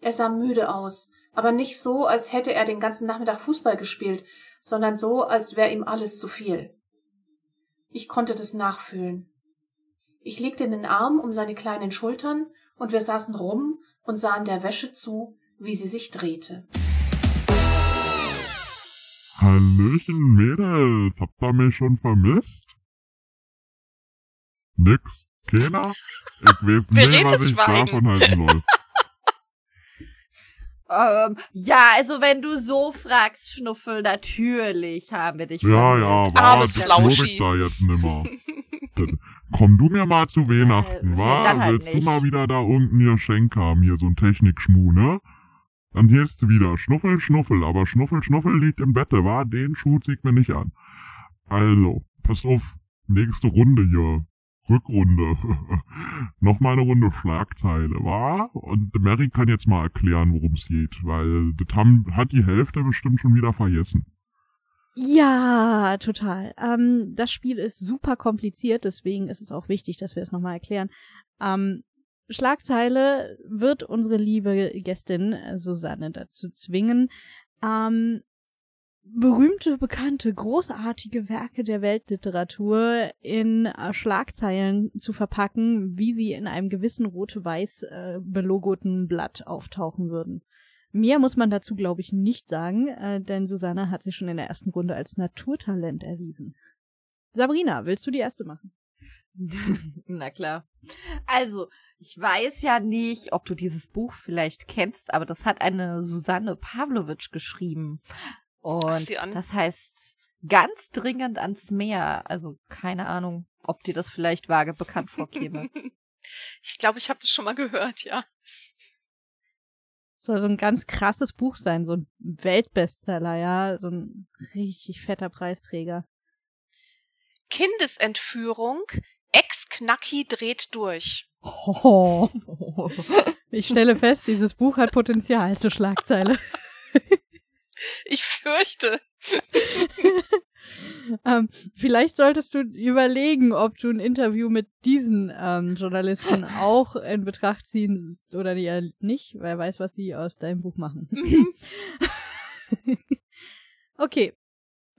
Er sah müde aus, aber nicht so, als hätte er den ganzen Nachmittag Fußball gespielt, sondern so, als wäre ihm alles zu viel. Ich konnte das nachfühlen. Ich legte den Arm um seine kleinen Schultern und wir saßen rum und sahen der Wäsche zu, wie sie sich drehte. Hallöchen, Mädels, habt ihr mich schon vermisst? Nix? Keiner? Ich weiß nicht, was ich Schweigen. davon halten soll. Ähm, ja, also wenn du so fragst, Schnuffel, natürlich haben wir dich Ja, vermisst. ja, Armes was glaub Flauschi. ich da jetzt nimmer. Komm du mir mal zu Weihnachten, Äh, wa? dann halt Willst nicht. du mal wieder da unten hier Geschenk haben, hier so ein Technikschmuh, ne? Dann hierst du wieder Schnuffel, Schnuffel, aber Schnuffel, Schnuffel liegt im Bette, wa? Den Schuh zieht mir nicht an. Also, pass auf, nächste Runde hier. Rückrunde. Nochmal eine Runde Schlagzeile, wa? Und Mary kann jetzt mal erklären, worum es geht, weil das haben, hat die Hälfte bestimmt schon wieder vergessen. Ja, total. Ähm, das Spiel ist super kompliziert, deswegen ist es auch wichtig, dass wir es nochmal erklären. Ähm, Schlagzeile wird unsere liebe Gästin äh, Susanne dazu zwingen, ähm, berühmte, bekannte, großartige Werke der Weltliteratur in äh, Schlagzeilen zu verpacken, wie sie in einem gewissen rote-weiß äh, belogoten Blatt auftauchen würden. Mehr muss man dazu, glaube ich, nicht sagen, äh, denn Susanne hat sich schon in der ersten Runde als Naturtalent erwiesen. Sabrina, willst du die erste machen? Na klar. Also, ich weiß ja nicht, ob du dieses Buch vielleicht kennst, aber das hat eine Susanne Pavlovic geschrieben. Und das heißt ganz dringend ans Meer. Also keine Ahnung, ob dir das vielleicht vage bekannt vorkäme. Ich glaube, ich habe das schon mal gehört, ja. Soll so ein ganz krasses Buch sein, so ein Weltbestseller, ja, so ein richtig fetter Preisträger. Kindesentführung, Ex-Knacki dreht durch. Oh. Ich stelle fest, dieses Buch hat Potenzial zur Schlagzeile. Ich fürchte. ähm, vielleicht solltest du überlegen, ob du ein Interview mit diesen ähm, Journalisten auch in Betracht ziehen oder eher nicht. Wer weiß, was sie aus deinem Buch machen. Mhm. okay.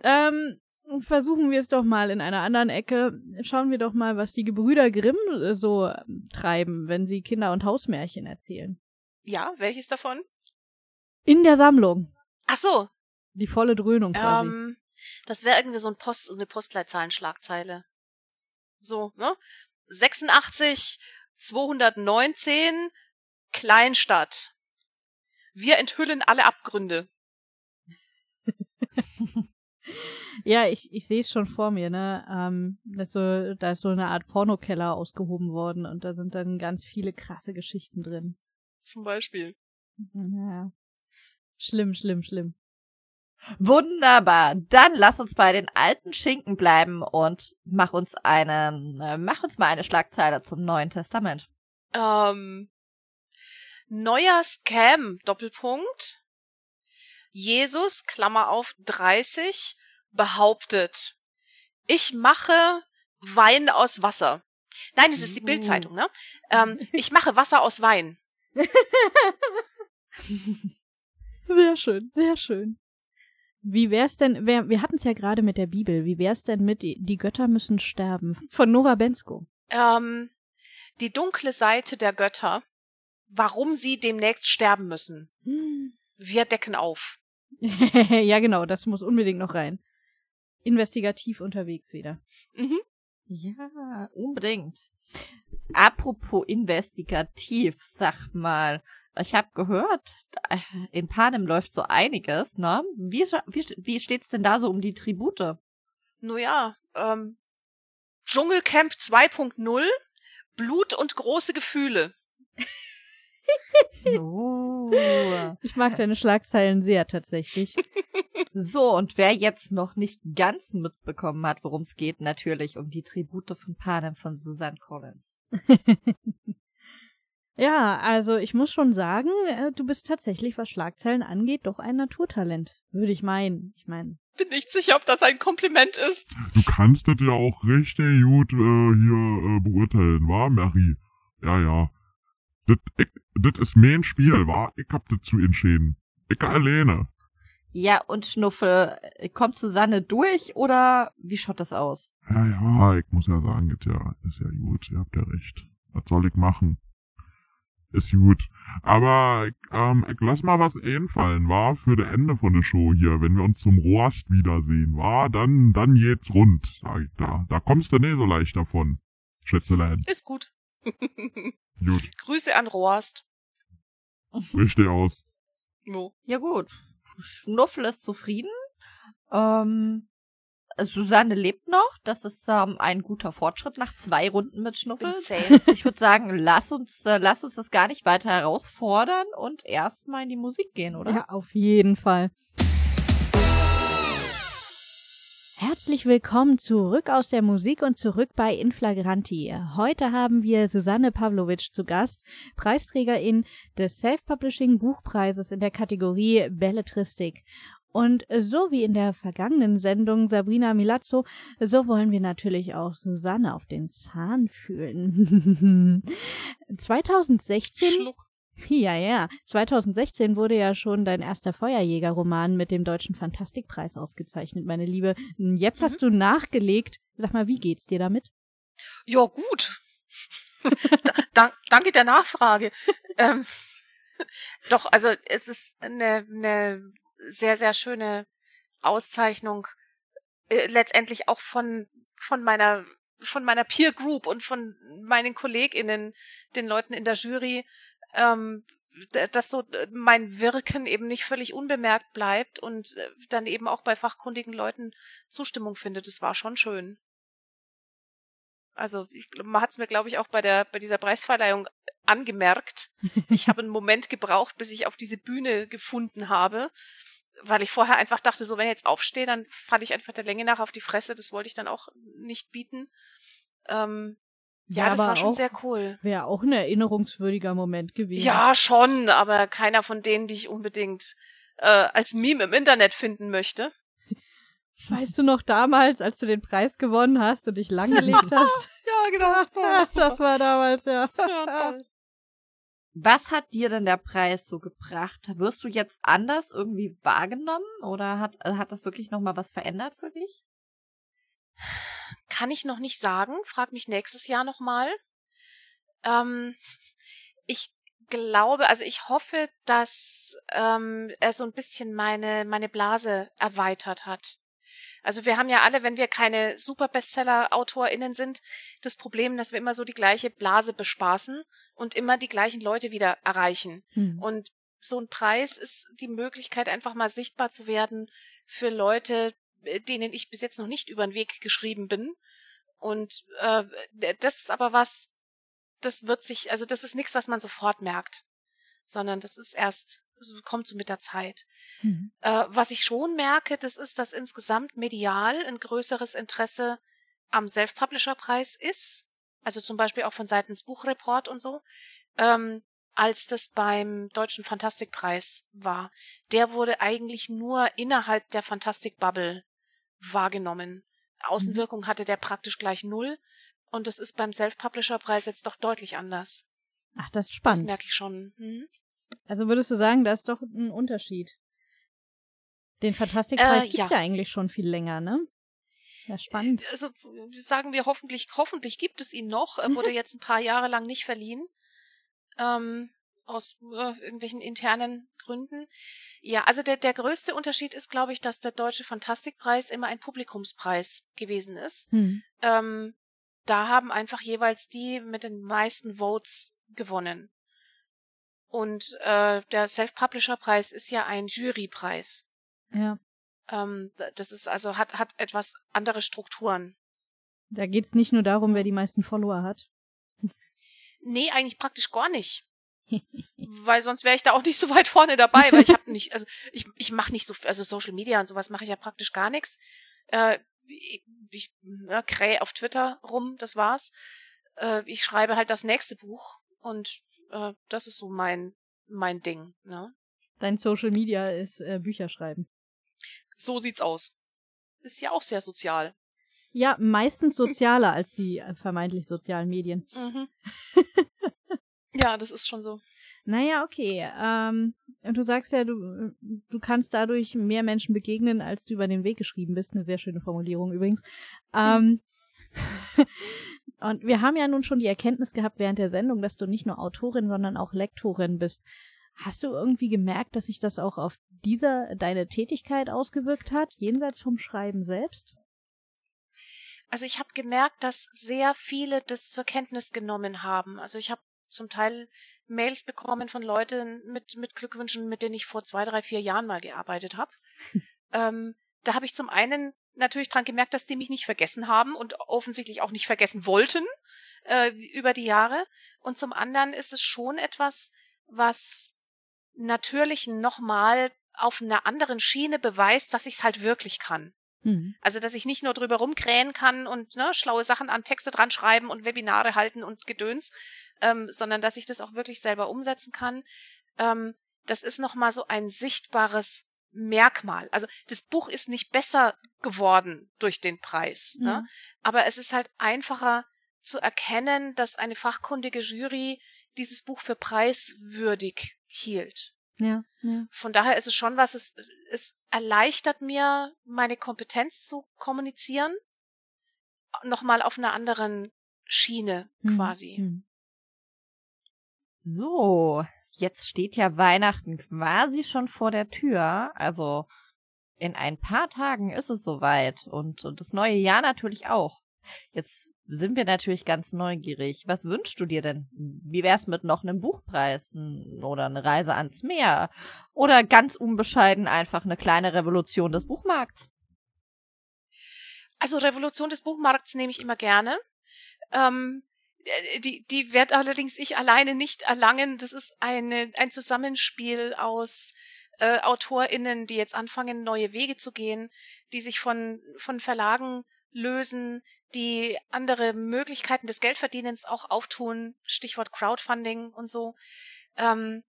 Ähm, versuchen wir es doch mal in einer anderen Ecke. Schauen wir doch mal, was die Gebrüder Grimm äh, so ähm, treiben, wenn sie Kinder- und Hausmärchen erzählen. Ja, welches davon? In der Sammlung. Ach so, Die volle Dröhnung quasi. ähm, das wäre irgendwie so ein Post, so eine Postleitzahlenschlagzeile. So, ne? 86 219 Kleinstadt. Wir enthüllen alle Abgründe. Ja, ich, ich sehe es schon vor mir, ne? Ähm, das so, da ist so eine Art Pornokeller ausgehoben worden und da sind dann ganz viele krasse Geschichten drin. Zum Beispiel. Ja. Schlimm, schlimm, schlimm. Wunderbar. Dann lass uns bei den alten Schinken bleiben und mach uns einen, äh, mach uns mal eine Schlagzeile zum Neuen Testament. Ähm, neuer Scam, Doppelpunkt. Jesus, Klammer auf, 30, behauptet, ich mache Wein aus Wasser. Nein, es ist die. Bildzeitung, ne? Ähm, ich mache Wasser aus Wein. Sehr schön, sehr schön. Wie wär's denn, wer, wir hatten es ja gerade mit der Bibel, wie wär's denn mit Die die Götter müssen sterben von Nora Bensko? Ähm, die dunkle Seite der Götter, warum sie demnächst sterben müssen. Wir decken auf. ja, genau, das muss unbedingt noch rein. Investigativ unterwegs wieder. Mhm. Ja, unbedingt. Apropos investigativ, sag mal, ich habe gehört, in Panem läuft so einiges, ne? Wie, wie, wie steht's denn da so um die Tribute? Nun ja, ähm, Dschungelcamp 2.0, Blut und große Gefühle. Oh. Ich mag deine Schlagzeilen sehr tatsächlich. So, und wer jetzt noch nicht ganz mitbekommen hat, worum es geht, natürlich um die Tribute von Panem von Susanne Collins. Ja, also ich muss schon sagen, äh, du bist tatsächlich, was Schlagzeilen angeht, doch ein Naturtalent. Würde ich meinen. Ich meine. Bin nicht sicher, ob das ein Kompliment ist. Du kannst das ja auch richtig gut äh, hier äh, beurteilen, wa, Mary? Ja, ja. Das, ich, das ist mein Spiel, wa? Ich hab das zu entschieden. Ich alleine. Ja, und Schnuffel, äh, kommt Susanne durch oder wie schaut das aus? Ja, ja, ich muss ja sagen, das ja, ist ja gut, ihr habt ja recht. Was soll ich machen? Ist gut. Aber ähm, ich lass mal was einfallen, war für das Ende von der Show hier, wenn wir uns zum Roast wiedersehen, war, dann, dann geht's rund, sag ich da. Da kommst du nicht so leicht davon, Schätzelein. Ist gut. Gut, Grüße an Roast. richtig aus. Jo. Ja gut, Schnuffel ist zufrieden. Ähm, Susanne lebt noch. Das ist ähm, ein guter Fortschritt nach zwei Runden mit Schnuffel. Ich würde sagen, lass uns, äh, lass uns das gar nicht weiter herausfordern und erstmal in die Musik gehen, oder? Ja, auf jeden Fall. Herzlich willkommen zurück aus der Musik und zurück bei Inflagranti. Heute haben wir Susanne Pavlovic zu Gast, Preisträgerin des Self-Publishing Buchpreises in der Kategorie Belletristik. Und so wie in der vergangenen Sendung Sabrina Milazzo, so wollen wir natürlich auch Susanne auf den Zahn fühlen. 2016 Schluck. ja, ja. 2016 wurde ja schon dein erster Feuerjäger-Roman mit dem Deutschen Fantastikpreis ausgezeichnet, meine Liebe. Jetzt hast du nachgelegt. Sag mal, wie geht's dir damit? Ja, gut. da, dank, danke der Nachfrage. ähm, doch, also es ist eine, eine sehr, sehr schöne Auszeichnung. Äh, letztendlich auch von, von meiner von meiner Peer Group und von meinen KollegInnen, den Leuten in der Jury, ähm, dass so äh, mein Wirken eben nicht völlig unbemerkt bleibt und äh, dann eben auch bei fachkundigen Leuten Zustimmung findet. Das war schon schön. Also ich, man hat es mir, glaube ich, auch bei der bei dieser Preisverleihung angemerkt. Ich habe einen Moment gebraucht, bis ich auf diese Bühne gefunden habe, weil ich vorher einfach dachte, so wenn ich jetzt aufstehe, dann falle ich einfach der Länge nach auf die Fresse. Das wollte ich dann auch nicht bieten. Ähm, ja, das war schon auch- sehr cool. Wäre auch ein erinnerungswürdiger Moment gewesen. Ja, schon, aber keiner von denen, die ich unbedingt äh, als Meme im Internet finden möchte. Weißt du noch damals, als du den Preis gewonnen hast und dich langgelegt hast? Ja, genau. das war damals, ja. Was hat dir denn der Preis so gebracht? Wirst du jetzt anders irgendwie wahrgenommen oder hat, äh, hat das wirklich nochmal was verändert für dich? Kann ich noch nicht sagen. Frag mich nächstes Jahr nochmal. Ähm, ich glaube, also ich hoffe, dass ähm, er so ein bisschen meine, meine Blase erweitert hat. Also wir haben ja alle, wenn wir keine super Bestseller-AutorInnen sind, das Problem, dass wir immer so die gleiche Blase bespaßen und immer die gleichen Leute wieder erreichen. Hm. Und so ein Preis ist die Möglichkeit, einfach mal sichtbar zu werden für Leute, äh, denen ich bis jetzt noch nicht über den Weg geschrieben bin. Und äh, das ist aber was, das wird sich, also das ist nichts, was man sofort merkt, sondern das ist erst, das kommt so mit der Zeit. Hm. Äh, was ich schon merke, das ist, dass insgesamt medial ein größeres Interesse am Self-Publisher-Preis ist, also zum Beispiel auch von seitens Buchreport und so, ähm, als das beim Deutschen Fantastikpreis war. Der wurde eigentlich nur innerhalb der Fantastik-Bubble wahrgenommen. Außenwirkung hatte der praktisch gleich null. Und das ist beim Self-Publisher-Preis jetzt doch deutlich anders. Ach, das ist Das spannend. merke ich schon. Hm? Also würdest du sagen, da ist doch ein Unterschied. Den Fantastikpreis Äh, gibt's ja. ja eigentlich schon viel länger, ne? Ja, spannend. Also sagen wir hoffentlich, hoffentlich gibt es ihn noch. Er wurde jetzt ein paar Jahre lang nicht verliehen. Ähm, aus äh, irgendwelchen internen Gründen. Ja, also der, der größte Unterschied ist, glaube ich, dass der Deutsche Fantastikpreis immer ein Publikumspreis gewesen ist. Hm. Ähm, da haben einfach jeweils die mit den meisten Votes gewonnen. Und äh, der Self-Publisher-Preis ist ja ein Jurypreis. Ja. Ähm, das ist also hat hat etwas andere Strukturen. Da geht's nicht nur darum, wer die meisten Follower hat. Nee, eigentlich praktisch gar nicht. weil sonst wäre ich da auch nicht so weit vorne dabei, weil ich habe nicht, also ich, ich mache nicht so, also Social Media und sowas mache ich ja praktisch gar nichts. Äh, ich ich ja, kräh auf Twitter rum, das war's. Äh, ich schreibe halt das nächste Buch und äh, das ist so mein, mein Ding. Ne? Dein Social Media ist äh, Bücher schreiben. So sieht's aus. Ist ja auch sehr sozial. Ja, meistens sozialer als die äh, vermeintlich sozialen Medien. Mhm. ja, das ist schon so. Naja, okay. Ähm, du sagst ja, du, du kannst dadurch mehr Menschen begegnen, als du über den Weg geschrieben bist. Eine sehr schöne Formulierung übrigens. Ähm, und wir haben ja nun schon die Erkenntnis gehabt während der Sendung, dass du nicht nur Autorin, sondern auch Lektorin bist. Hast du irgendwie gemerkt, dass sich das auch auf dieser deine Tätigkeit ausgewirkt hat, jenseits vom Schreiben selbst? Also ich habe gemerkt, dass sehr viele das zur Kenntnis genommen haben. Also ich habe zum Teil Mails bekommen von Leuten mit, mit Glückwünschen, mit denen ich vor zwei, drei, vier Jahren mal gearbeitet habe. ähm, da habe ich zum einen natürlich dran gemerkt, dass die mich nicht vergessen haben und offensichtlich auch nicht vergessen wollten äh, über die Jahre. Und zum anderen ist es schon etwas, was natürlich nochmal auf einer anderen Schiene beweist, dass ich es halt wirklich kann. Mhm. Also, dass ich nicht nur drüber rumkrähen kann und ne, schlaue Sachen an Texte dran schreiben und Webinare halten und Gedöns, ähm, sondern dass ich das auch wirklich selber umsetzen kann. Ähm, das ist nochmal so ein sichtbares Merkmal. Also das Buch ist nicht besser geworden durch den Preis, mhm. ne? aber es ist halt einfacher zu erkennen, dass eine fachkundige Jury dieses Buch für preiswürdig hielt. Ja, ja. Von daher ist es schon was, es, es erleichtert mir, meine Kompetenz zu kommunizieren, nochmal auf einer anderen Schiene hm, quasi. Hm. So, jetzt steht ja Weihnachten quasi schon vor der Tür. Also in ein paar Tagen ist es soweit und, und das neue Jahr natürlich auch. Jetzt sind wir natürlich ganz neugierig. Was wünschst du dir denn? Wie wär's mit noch einem Buchpreis oder eine Reise ans Meer oder ganz unbescheiden einfach eine kleine Revolution des Buchmarkts? Also Revolution des Buchmarkts nehme ich immer gerne. Ähm, äh, die, die wird allerdings ich alleine nicht erlangen. Das ist eine, ein Zusammenspiel aus äh, AutorInnen, die jetzt anfangen, neue Wege zu gehen, die sich von, von Verlagen lösen, die andere Möglichkeiten des Geldverdienens auch auftun, Stichwort Crowdfunding und so. Ähm,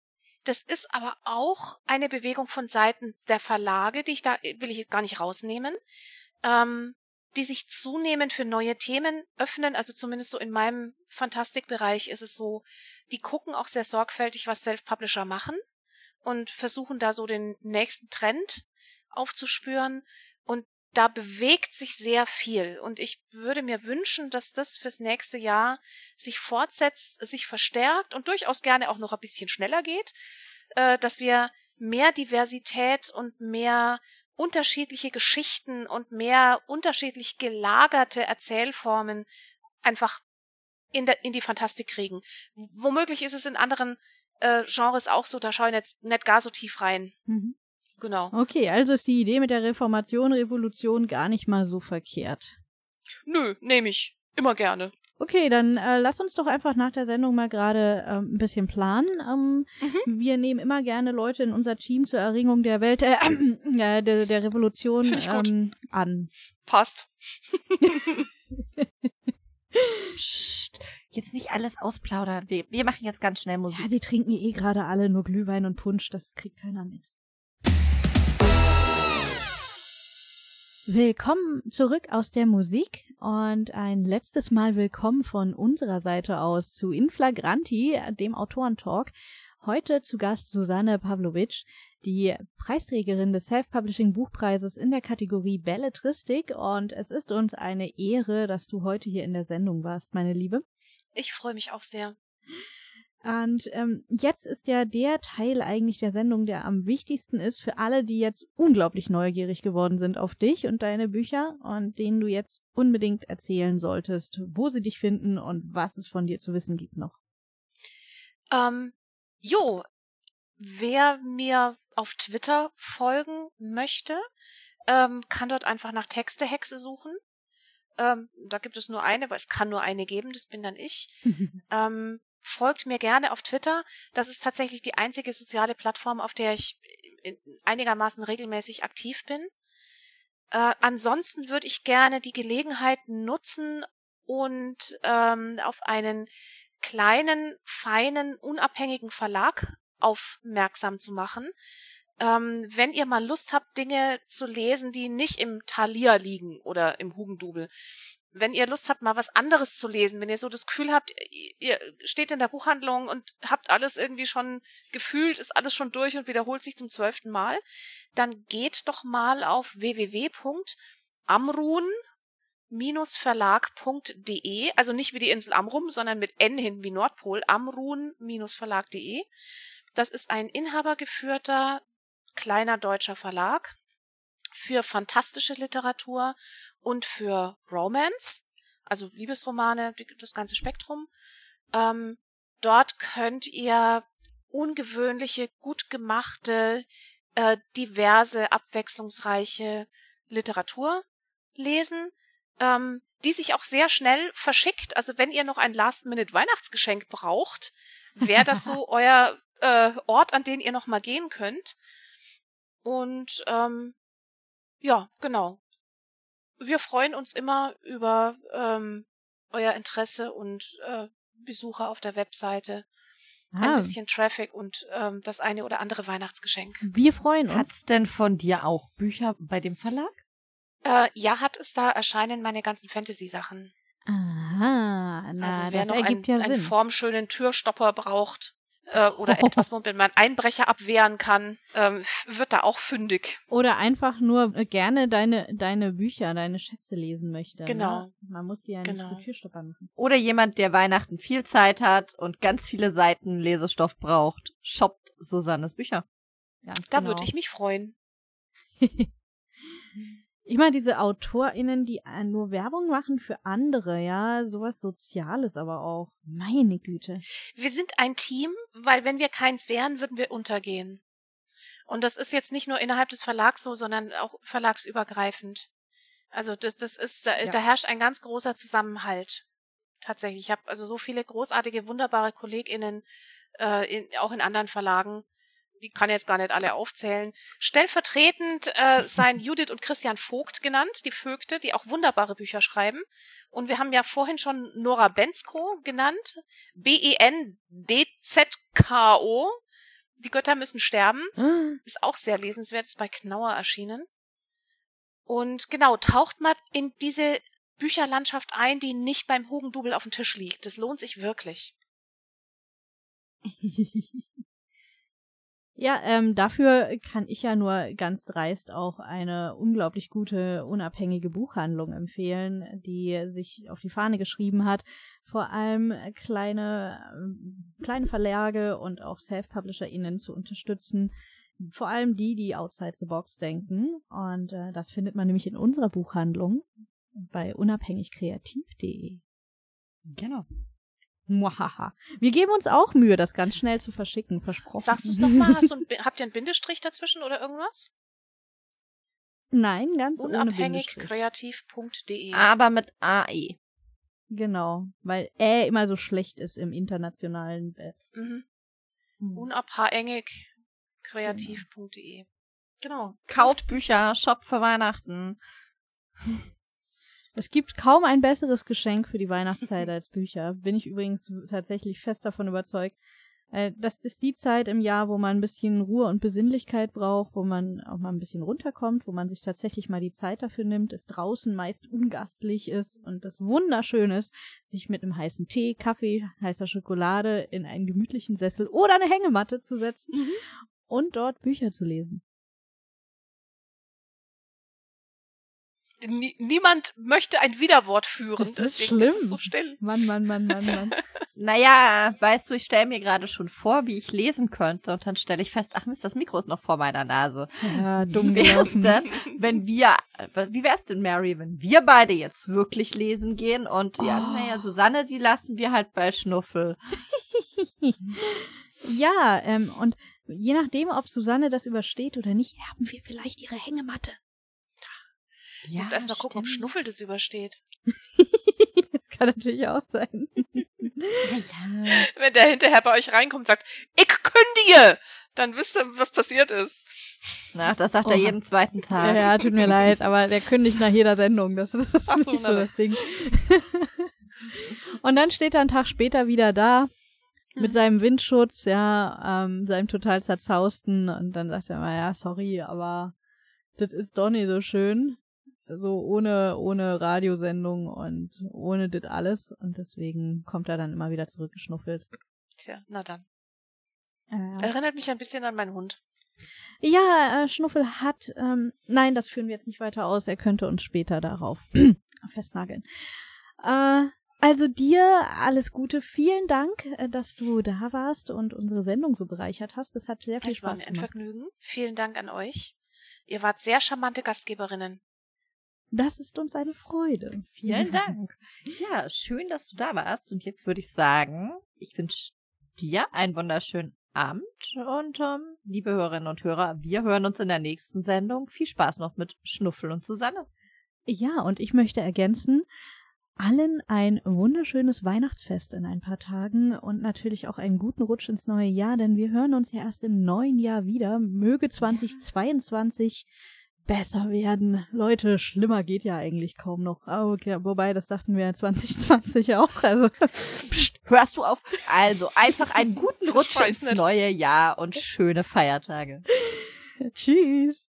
das ist aber auch eine Bewegung von Seiten der Verlage, die ich da will ich gar nicht rausnehmen, ähm, die sich zunehmend für neue Themen öffnen. Also zumindest so in meinem Fantastikbereich ist es so, die gucken auch sehr sorgfältig, was Self-Publisher machen und versuchen da so den nächsten Trend aufzuspüren. Und da bewegt sich sehr viel. Und ich würde mir wünschen, dass das fürs nächste Jahr sich fortsetzt, sich verstärkt und durchaus gerne auch noch ein bisschen schneller geht, äh, dass wir mehr Diversität und mehr unterschiedliche Geschichten und mehr unterschiedlich gelagerte Erzählformen einfach in, der, in die Fantastik kriegen. Womöglich ist es in anderen äh, Genres auch so, da schauen jetzt nicht gar so tief rein. Mhm. Genau. Okay, also ist die Idee mit der Reformation, Revolution gar nicht mal so verkehrt. Nö, nehme ich. Immer gerne. Okay, dann äh, lass uns doch einfach nach der Sendung mal gerade ähm, ein bisschen planen. Ähm, mhm. Wir nehmen immer gerne Leute in unser Team zur Erringung der Welt, äh, äh, der, der Revolution ähm, an. Passt. Psst, jetzt nicht alles ausplaudern. Wir, wir machen jetzt ganz schnell Musik. Ja, die trinken eh gerade alle nur Glühwein und Punsch. Das kriegt keiner mit. Willkommen zurück aus der Musik und ein letztes Mal willkommen von unserer Seite aus zu Inflagranti, dem Autorentalk. Heute zu Gast Susanne Pavlovic, die Preisträgerin des Self-Publishing Buchpreises in der Kategorie Belletristik und es ist uns eine Ehre, dass du heute hier in der Sendung warst, meine Liebe. Ich freue mich auch sehr. Und ähm, jetzt ist ja der Teil eigentlich der Sendung, der am wichtigsten ist für alle, die jetzt unglaublich neugierig geworden sind auf dich und deine Bücher und denen du jetzt unbedingt erzählen solltest, wo sie dich finden und was es von dir zu wissen gibt noch. Ähm, jo, wer mir auf Twitter folgen möchte, ähm, kann dort einfach nach Textehexe suchen. Ähm, da gibt es nur eine, weil es kann nur eine geben, das bin dann ich. ähm, folgt mir gerne auf Twitter. Das ist tatsächlich die einzige soziale Plattform, auf der ich einigermaßen regelmäßig aktiv bin. Äh, ansonsten würde ich gerne die Gelegenheit nutzen und ähm, auf einen kleinen, feinen, unabhängigen Verlag aufmerksam zu machen. Ähm, wenn ihr mal Lust habt, Dinge zu lesen, die nicht im Thalia liegen oder im Hugendubel, wenn ihr Lust habt, mal was anderes zu lesen, wenn ihr so das Gefühl habt, ihr steht in der Buchhandlung und habt alles irgendwie schon gefühlt, ist alles schon durch und wiederholt sich zum zwölften Mal, dann geht doch mal auf www.amrun-verlag.de, also nicht wie die Insel Amrum, sondern mit N hinten wie Nordpol, amrun-verlag.de. Das ist ein inhabergeführter kleiner deutscher Verlag für fantastische Literatur und für Romance, also Liebesromane, das ganze Spektrum. Ähm, dort könnt ihr ungewöhnliche, gut gemachte, äh, diverse, abwechslungsreiche Literatur lesen, ähm, die sich auch sehr schnell verschickt. Also wenn ihr noch ein Last-Minute-Weihnachtsgeschenk braucht, wäre das so euer äh, Ort, an den ihr noch mal gehen könnt. Und ähm, ja, genau wir freuen uns immer über ähm, euer Interesse und äh, Besucher auf der Webseite. Ah. Ein bisschen Traffic und ähm, das eine oder andere Weihnachtsgeschenk. Wir freuen uns. Hat's denn von dir auch Bücher bei dem Verlag? Äh, ja, hat es da erscheinen meine ganzen Fantasy-Sachen. Aha, na, also wer das noch einen, ja einen formschönen Türstopper braucht, äh, oder etwas, womit man Einbrecher abwehren kann, ähm, wird da auch fündig. Oder einfach nur äh, gerne deine, deine Bücher, deine Schätze lesen möchte. Ne? Genau. Ne? Man muss sie ja genau. nicht zu Türstopper machen. Oder jemand, der Weihnachten viel Zeit hat und ganz viele Seiten Lesestoff braucht, shoppt Susannes Bücher. Ganz da genau. würde ich mich freuen. Ich meine, diese AutorInnen, die äh, nur Werbung machen für andere, ja, sowas Soziales aber auch. Meine Güte. Wir sind ein Team, weil wenn wir keins wären, würden wir untergehen. Und das ist jetzt nicht nur innerhalb des Verlags so, sondern auch verlagsübergreifend. Also das, das ist, da, ja. da herrscht ein ganz großer Zusammenhalt. Tatsächlich. Ich habe also so viele großartige, wunderbare KollegInnen, äh, in, auch in anderen Verlagen, die kann jetzt gar nicht alle aufzählen. Stellvertretend äh, seien Judith und Christian Vogt genannt, die Vögte, die auch wunderbare Bücher schreiben. Und wir haben ja vorhin schon Nora Bensko genannt. B-E-N-D-Z-K-O. Die Götter müssen sterben. Ah. Ist auch sehr lesenswert, ist bei Knauer erschienen. Und genau, taucht mal in diese Bücherlandschaft ein, die nicht beim Hugendubel auf dem Tisch liegt. Das lohnt sich wirklich. Ja, ähm, dafür kann ich ja nur ganz dreist auch eine unglaublich gute, unabhängige Buchhandlung empfehlen, die sich auf die Fahne geschrieben hat, vor allem kleine, äh, kleine Verlage und auch Self-PublisherInnen zu unterstützen. Vor allem die, die outside the box denken. Und äh, das findet man nämlich in unserer Buchhandlung bei unabhängigkreativ.de. Genau. Muahaha. Wir geben uns auch Mühe, das ganz schnell zu verschicken, versprochen. Sagst du es nochmal? habt ihr einen Bindestrich dazwischen oder irgendwas? Nein, ganz Unabhängigkreativ.de. Aber mit AE. Genau, weil Ä immer so schlecht ist im internationalen Web. Mhm. Hm. Unabhängigkreativ.de. Genau. Kauft Bücher, Shop für Weihnachten. Es gibt kaum ein besseres Geschenk für die Weihnachtszeit als Bücher. Bin ich übrigens tatsächlich fest davon überzeugt. Äh, das ist die Zeit im Jahr, wo man ein bisschen Ruhe und Besinnlichkeit braucht, wo man auch mal ein bisschen runterkommt, wo man sich tatsächlich mal die Zeit dafür nimmt, es draußen meist ungastlich ist und das wunderschön ist, sich mit einem heißen Tee, Kaffee, heißer Schokolade in einen gemütlichen Sessel oder eine Hängematte zu setzen mhm. und dort Bücher zu lesen. Niemand möchte ein Widerwort führen, ist deswegen schlimm. ist es so still. Mann, Mann, Mann, Mann, Mann. naja, weißt du, ich stelle mir gerade schon vor, wie ich lesen könnte und dann stelle ich fest, ach Mist, das Mikro ist noch vor meiner Nase. Ja, dumm wie wär's denn, wenn wir, wie wär's denn, Mary, wenn wir beide jetzt wirklich lesen gehen und oh. ja, naja, Susanne, die lassen wir halt bei Schnuffel. ja, ähm, und je nachdem, ob Susanne das übersteht oder nicht, haben wir vielleicht ihre Hängematte. Ja, musst erst mal gucken, ob Schnuffel das übersteht. das kann natürlich auch sein. ja. Wenn der hinterher bei euch reinkommt und sagt, ich kündige, dann wisst ihr, was passiert ist. Na, das sagt Oha. er jeden zweiten Tag. Ja, ja, tut mir leid, aber der kündigt nach jeder Sendung. Das ist, Ach so, nicht so das Ding. Und dann steht er einen Tag später wieder da mit Mhm. seinem Windschutz, ja, ähm, seinem total zerzausten und dann sagt er mal, ja, sorry, aber das ist doch nicht so schön. So ohne, ohne Radiosendung und ohne das alles. Und deswegen kommt er dann immer wieder zurückgeschnuffelt. Tja, na dann. Äh, Erinnert mich ein bisschen an meinen Hund. ja, äh, Schnuffel hat, ähm, nein, das führen wir jetzt nicht weiter aus. Er könnte uns später darauf festnageln. Äh, also dir alles Gute. Vielen Dank, äh, dass du da warst und unsere Sendung so bereichert hast. Das hat sehr viel Es war Spaß mir ein gemacht. Vergnügen. Vielen Dank an euch. Ihr wart sehr charmante Gastgeberinnen. Das ist uns eine Freude. Vielen Dank. Ja, schön, dass du da warst. Und jetzt würde ich sagen, ich wünsche dir einen wunderschönen Abend. Und ähm, liebe Hörerinnen und Hörer, wir hören uns in der nächsten Sendung. Viel Spaß noch mit Schnuffel und Susanne. Ja, und ich möchte ergänzen, allen ein wunderschönes Weihnachtsfest in ein paar Tagen und natürlich auch einen guten Rutsch ins neue Jahr, denn wir hören uns ja erst im neuen Jahr wieder. Möge 2022 besser werden. Leute, schlimmer geht ja eigentlich kaum noch. Ah, okay, wobei, das dachten wir ja 2020 auch. Also, Psst, hörst du auf? Also einfach einen guten Rutsch ins neue Jahr und schöne Feiertage. tschüss.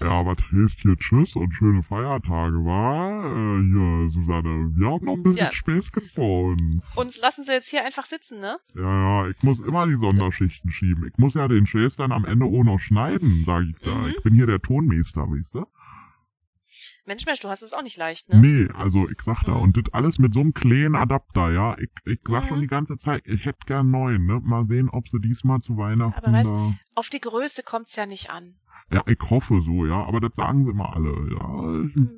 Ja, was hilft hier Tschüss und schöne Feiertage, war? Äh, hier, Susanne, wir haben noch ein bisschen Ja. Späßchen vor uns. Uns lassen sie jetzt hier einfach sitzen, ne? Ja, ja, ich muss immer die Sonderschichten schieben. Ich muss ja den Chase dann am Ende auch noch schneiden, sag ich da. Mhm. Ich bin hier der Tonmeister, weißt du? Mensch, Mensch, du hast es auch nicht leicht, ne? Nee, also ich sag da, Mhm. und das alles mit so einem kleinen Adapter, ja. Ich, ich sag Mhm. schon die ganze Zeit, ich hätte gern neuen, ne? Mal sehen, ob sie diesmal zu Weihnachten Aber weißt-. Auf die Größe kommt's ja nicht an. Ja, ich hoffe so, ja, aber das sagen sie immer alle, ja. Ich, Hm.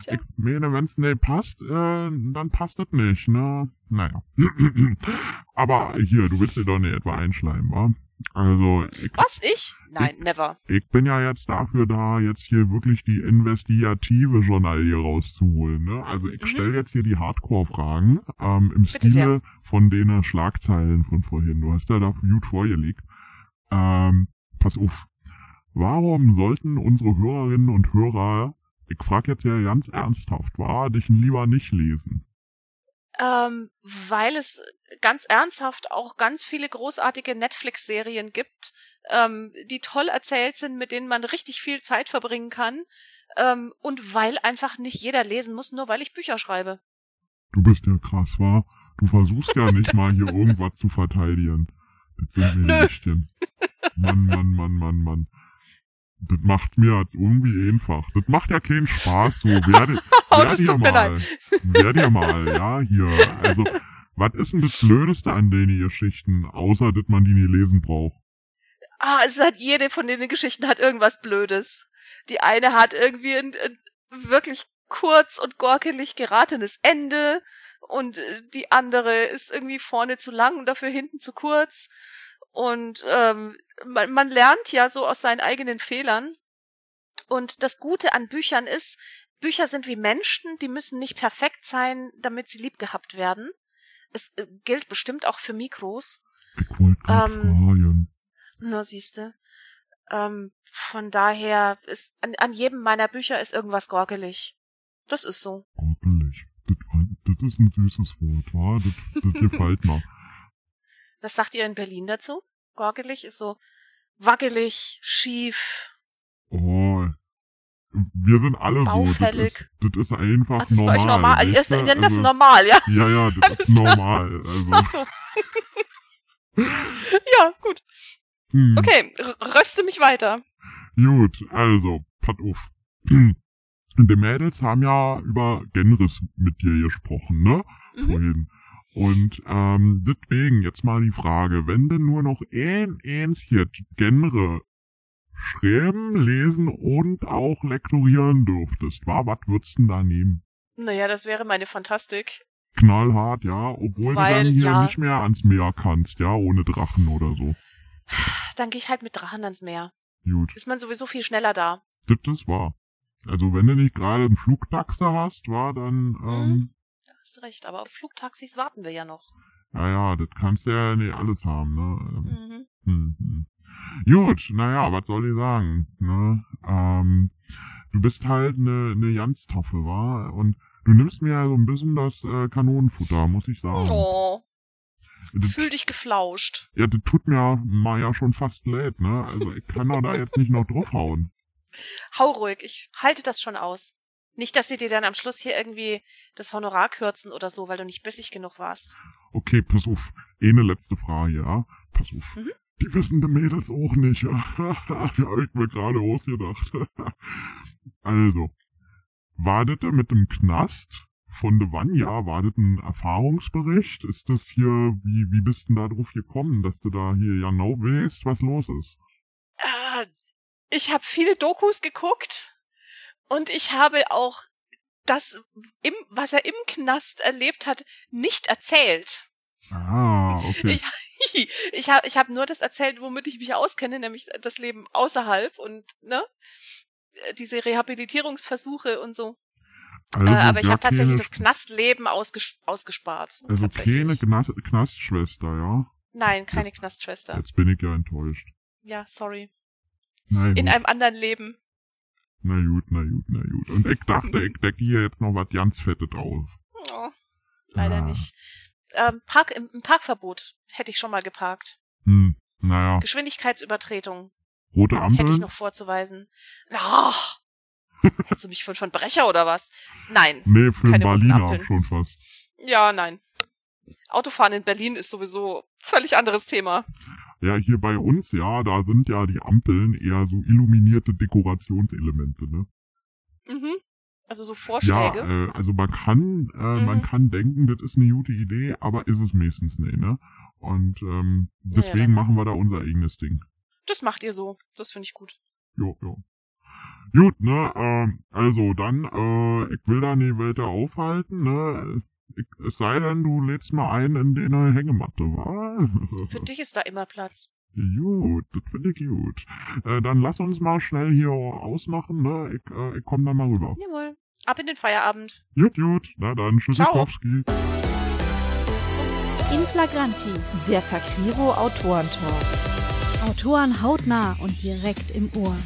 Tja. ich meine, wenn's nicht passt, äh, dann passt das nicht, ne? Naja. aber hier, du willst dir doch nicht etwa einschleimen, wa? Also, ich, Was, ich? Nein, never. ich bin ja jetzt dafür da, jetzt hier wirklich die investigative Journalie rauszuholen, ne? Also ich Mhm. stelle jetzt hier die Hardcore-Fragen, ähm, im Bitte Stile von den Schlagzeilen von vorhin. Du hast ja da gut vorgelegt. Ähm, pass auf. Warum sollten unsere Hörerinnen und Hörer, ich frage jetzt ja ganz ernsthaft, war, dich lieber nicht lesen? Ähm, weil es ganz ernsthaft auch ganz viele großartige Netflix-Serien gibt, ähm, die toll erzählt sind, mit denen man richtig viel Zeit verbringen kann. Ähm, und weil einfach nicht jeder lesen muss, nur weil ich Bücher schreibe. Du bist ja krass, wa? Du versuchst ja nicht mal hier irgendwas zu verteidigen. Das sind. Mann, Mann, Mann, Mann, Mann. Das macht mir jetzt irgendwie einfach. Das macht ja keinen Spaß, so. Werde, Oh, werd das ihr tut mir mal. Werd ihr mal, ja, hier. Also, was ist denn das Blödeste an den Geschichten, außer dass man die nie lesen braucht? Ah, es hat jede von den Geschichten hat irgendwas Blödes. Die eine hat irgendwie ein, ein wirklich kurz und gorkelig geratenes Ende und äh, die andere ist irgendwie vorne zu lang und dafür hinten zu kurz. Und ähm, man, man lernt ja so aus seinen eigenen Fehlern. Und das Gute an Büchern ist, Bücher sind wie Menschen, die müssen nicht perfekt sein, damit sie lieb gehabt werden. Es, es gilt bestimmt auch für Mikros. Ich wollte Ähm. Na, siehste. Ähm, von daher ist an, an jedem meiner Bücher ist irgendwas gorkelig. Das ist so. Ordentlich. Das, das ist ein süßes Wort, wa? Das, das gefällt mir. Was sagt ihr in Berlin dazu? Gorkelig ist so wackelig, schief. Oh, wir sind alle Baufällig. so. Das ist, das ist einfach Was ist bei normal. euch normal? Also, ist, du? denn das Also- normal, ja? Ja, ja, das Alles ist normal. Also, Ach so. ja, gut. hm. Okay, röste mich weiter. Gut, also, pass auf. Die Mädels haben ja über Genres mit dir gesprochen, ne? Mhm. Vorhin. Und ähm, deswegen jetzt mal die Frage, wenn du nur noch ein einziges Genre schreiben, lesen und auch lektorieren dürftest, war, was würdest du denn da nehmen? Naja, das wäre meine Fantastik. Knallhart, ja, obwohl Weil, du dann hier ja. nicht mehr ans Meer kannst, ja, ohne Drachen oder so. Dann gehe ich halt mit Drachen ans Meer. Gut, Ist man sowieso viel schneller da. das ist wahr. Also wenn du nicht gerade einen Flugtaxe hast, war dann, ähm, Mhm. Hast recht, aber auf Flugtaxis warten wir ja noch. naja, das kannst du ja nicht alles haben, ne? Mhm. Hm, hm. Gut, naja, was soll ich sagen? Ne? Ähm, du bist halt eine ne ganz taffe, wa? Und du nimmst mir ja so ein bisschen das äh, Kanonenfutter, muss ich sagen. Oh, Das, fühl dich geflauscht. ja, das tut mir mal ja schon fast leid, ne? Also ich kann doch da jetzt nicht noch draufhauen. Hau ruhig, ich halte das schon aus. Nicht, dass sie dir dann am Schluss hier irgendwie das Honorar kürzen oder so, weil du nicht bissig genug warst. Okay, pass auf. Eine letzte Frage, ja? Pass auf. Mhm. Die wissen die Mädels auch nicht. ja, hab ich mir gerade ausgedacht. also, war das denn mit dem Knast von de Vanya, war das ein Erfahrungsbericht? Ist das hier, wie, wie bist denn da drauf gekommen, dass du da hier ja genau weißt, was los ist? Ah, ich habe viele Dokus geguckt und ich habe auch das, im, was er im Knast erlebt hat, nicht erzählt. Ah, okay. Ich, ich habe ich hab nur das erzählt, womit ich mich auskenne, nämlich das Leben außerhalb und ne diese Rehabilitierungsversuche und so. Also, äh, aber ich habe tatsächlich das Knastleben ausges ausgespart. Also keine Knast Knastschwester, ja? Nein, keine Knastschwester. Jetzt bin ich ja enttäuscht. Ja, sorry. Na In einem anderen Leben. Na gut, na gut, na gut. Und ich dachte, ich decke hier jetzt noch was ganz Fette drauf. Oh, leider Ah. nicht. Ähm, Park, im, im Parkverbot hätte ich schon mal geparkt. Hm, naja. Geschwindigkeitsübertretung Rote hätte ich noch vorzuweisen. Ach, hältst du mich für einen Brecher oder was? Nein. Nee, für roten Berliner schon fast. Ja, nein. Autofahren in Berlin ist sowieso völlig anderes Thema. Ja, hier bei uns, ja, da sind ja die Ampeln eher so illuminierte Dekorationselemente, ne? Mhm. Also so Ja, Vorschläge. äh, also man kann, äh, man Mhm. kann denken, das ist eine gute Idee, aber ist es meistens nicht, ne? Und ähm, Ja, ja, deswegen dann- machen wir da unser eigenes Ding. Das macht ihr so. Das finde ich gut. Jo, jo. Gut, ne, ähm, also dann, äh, ich will da nicht weiter aufhalten, ne? Es sei denn, du lädst mal ein in deine Hängematte, wa? Für dich ist da immer Platz. Gut, das finde ich gut. Äh, dann lass uns mal schnell hier ausmachen, ne? Ich, äh, ich komm da mal rüber. Jawohl. Ab in den Feierabend. Gut, gut. Na dann, Tschüssikowski. In Flagranti. Der Fakriro Autorentalk. Autoren hautnah und direkt im Ohr.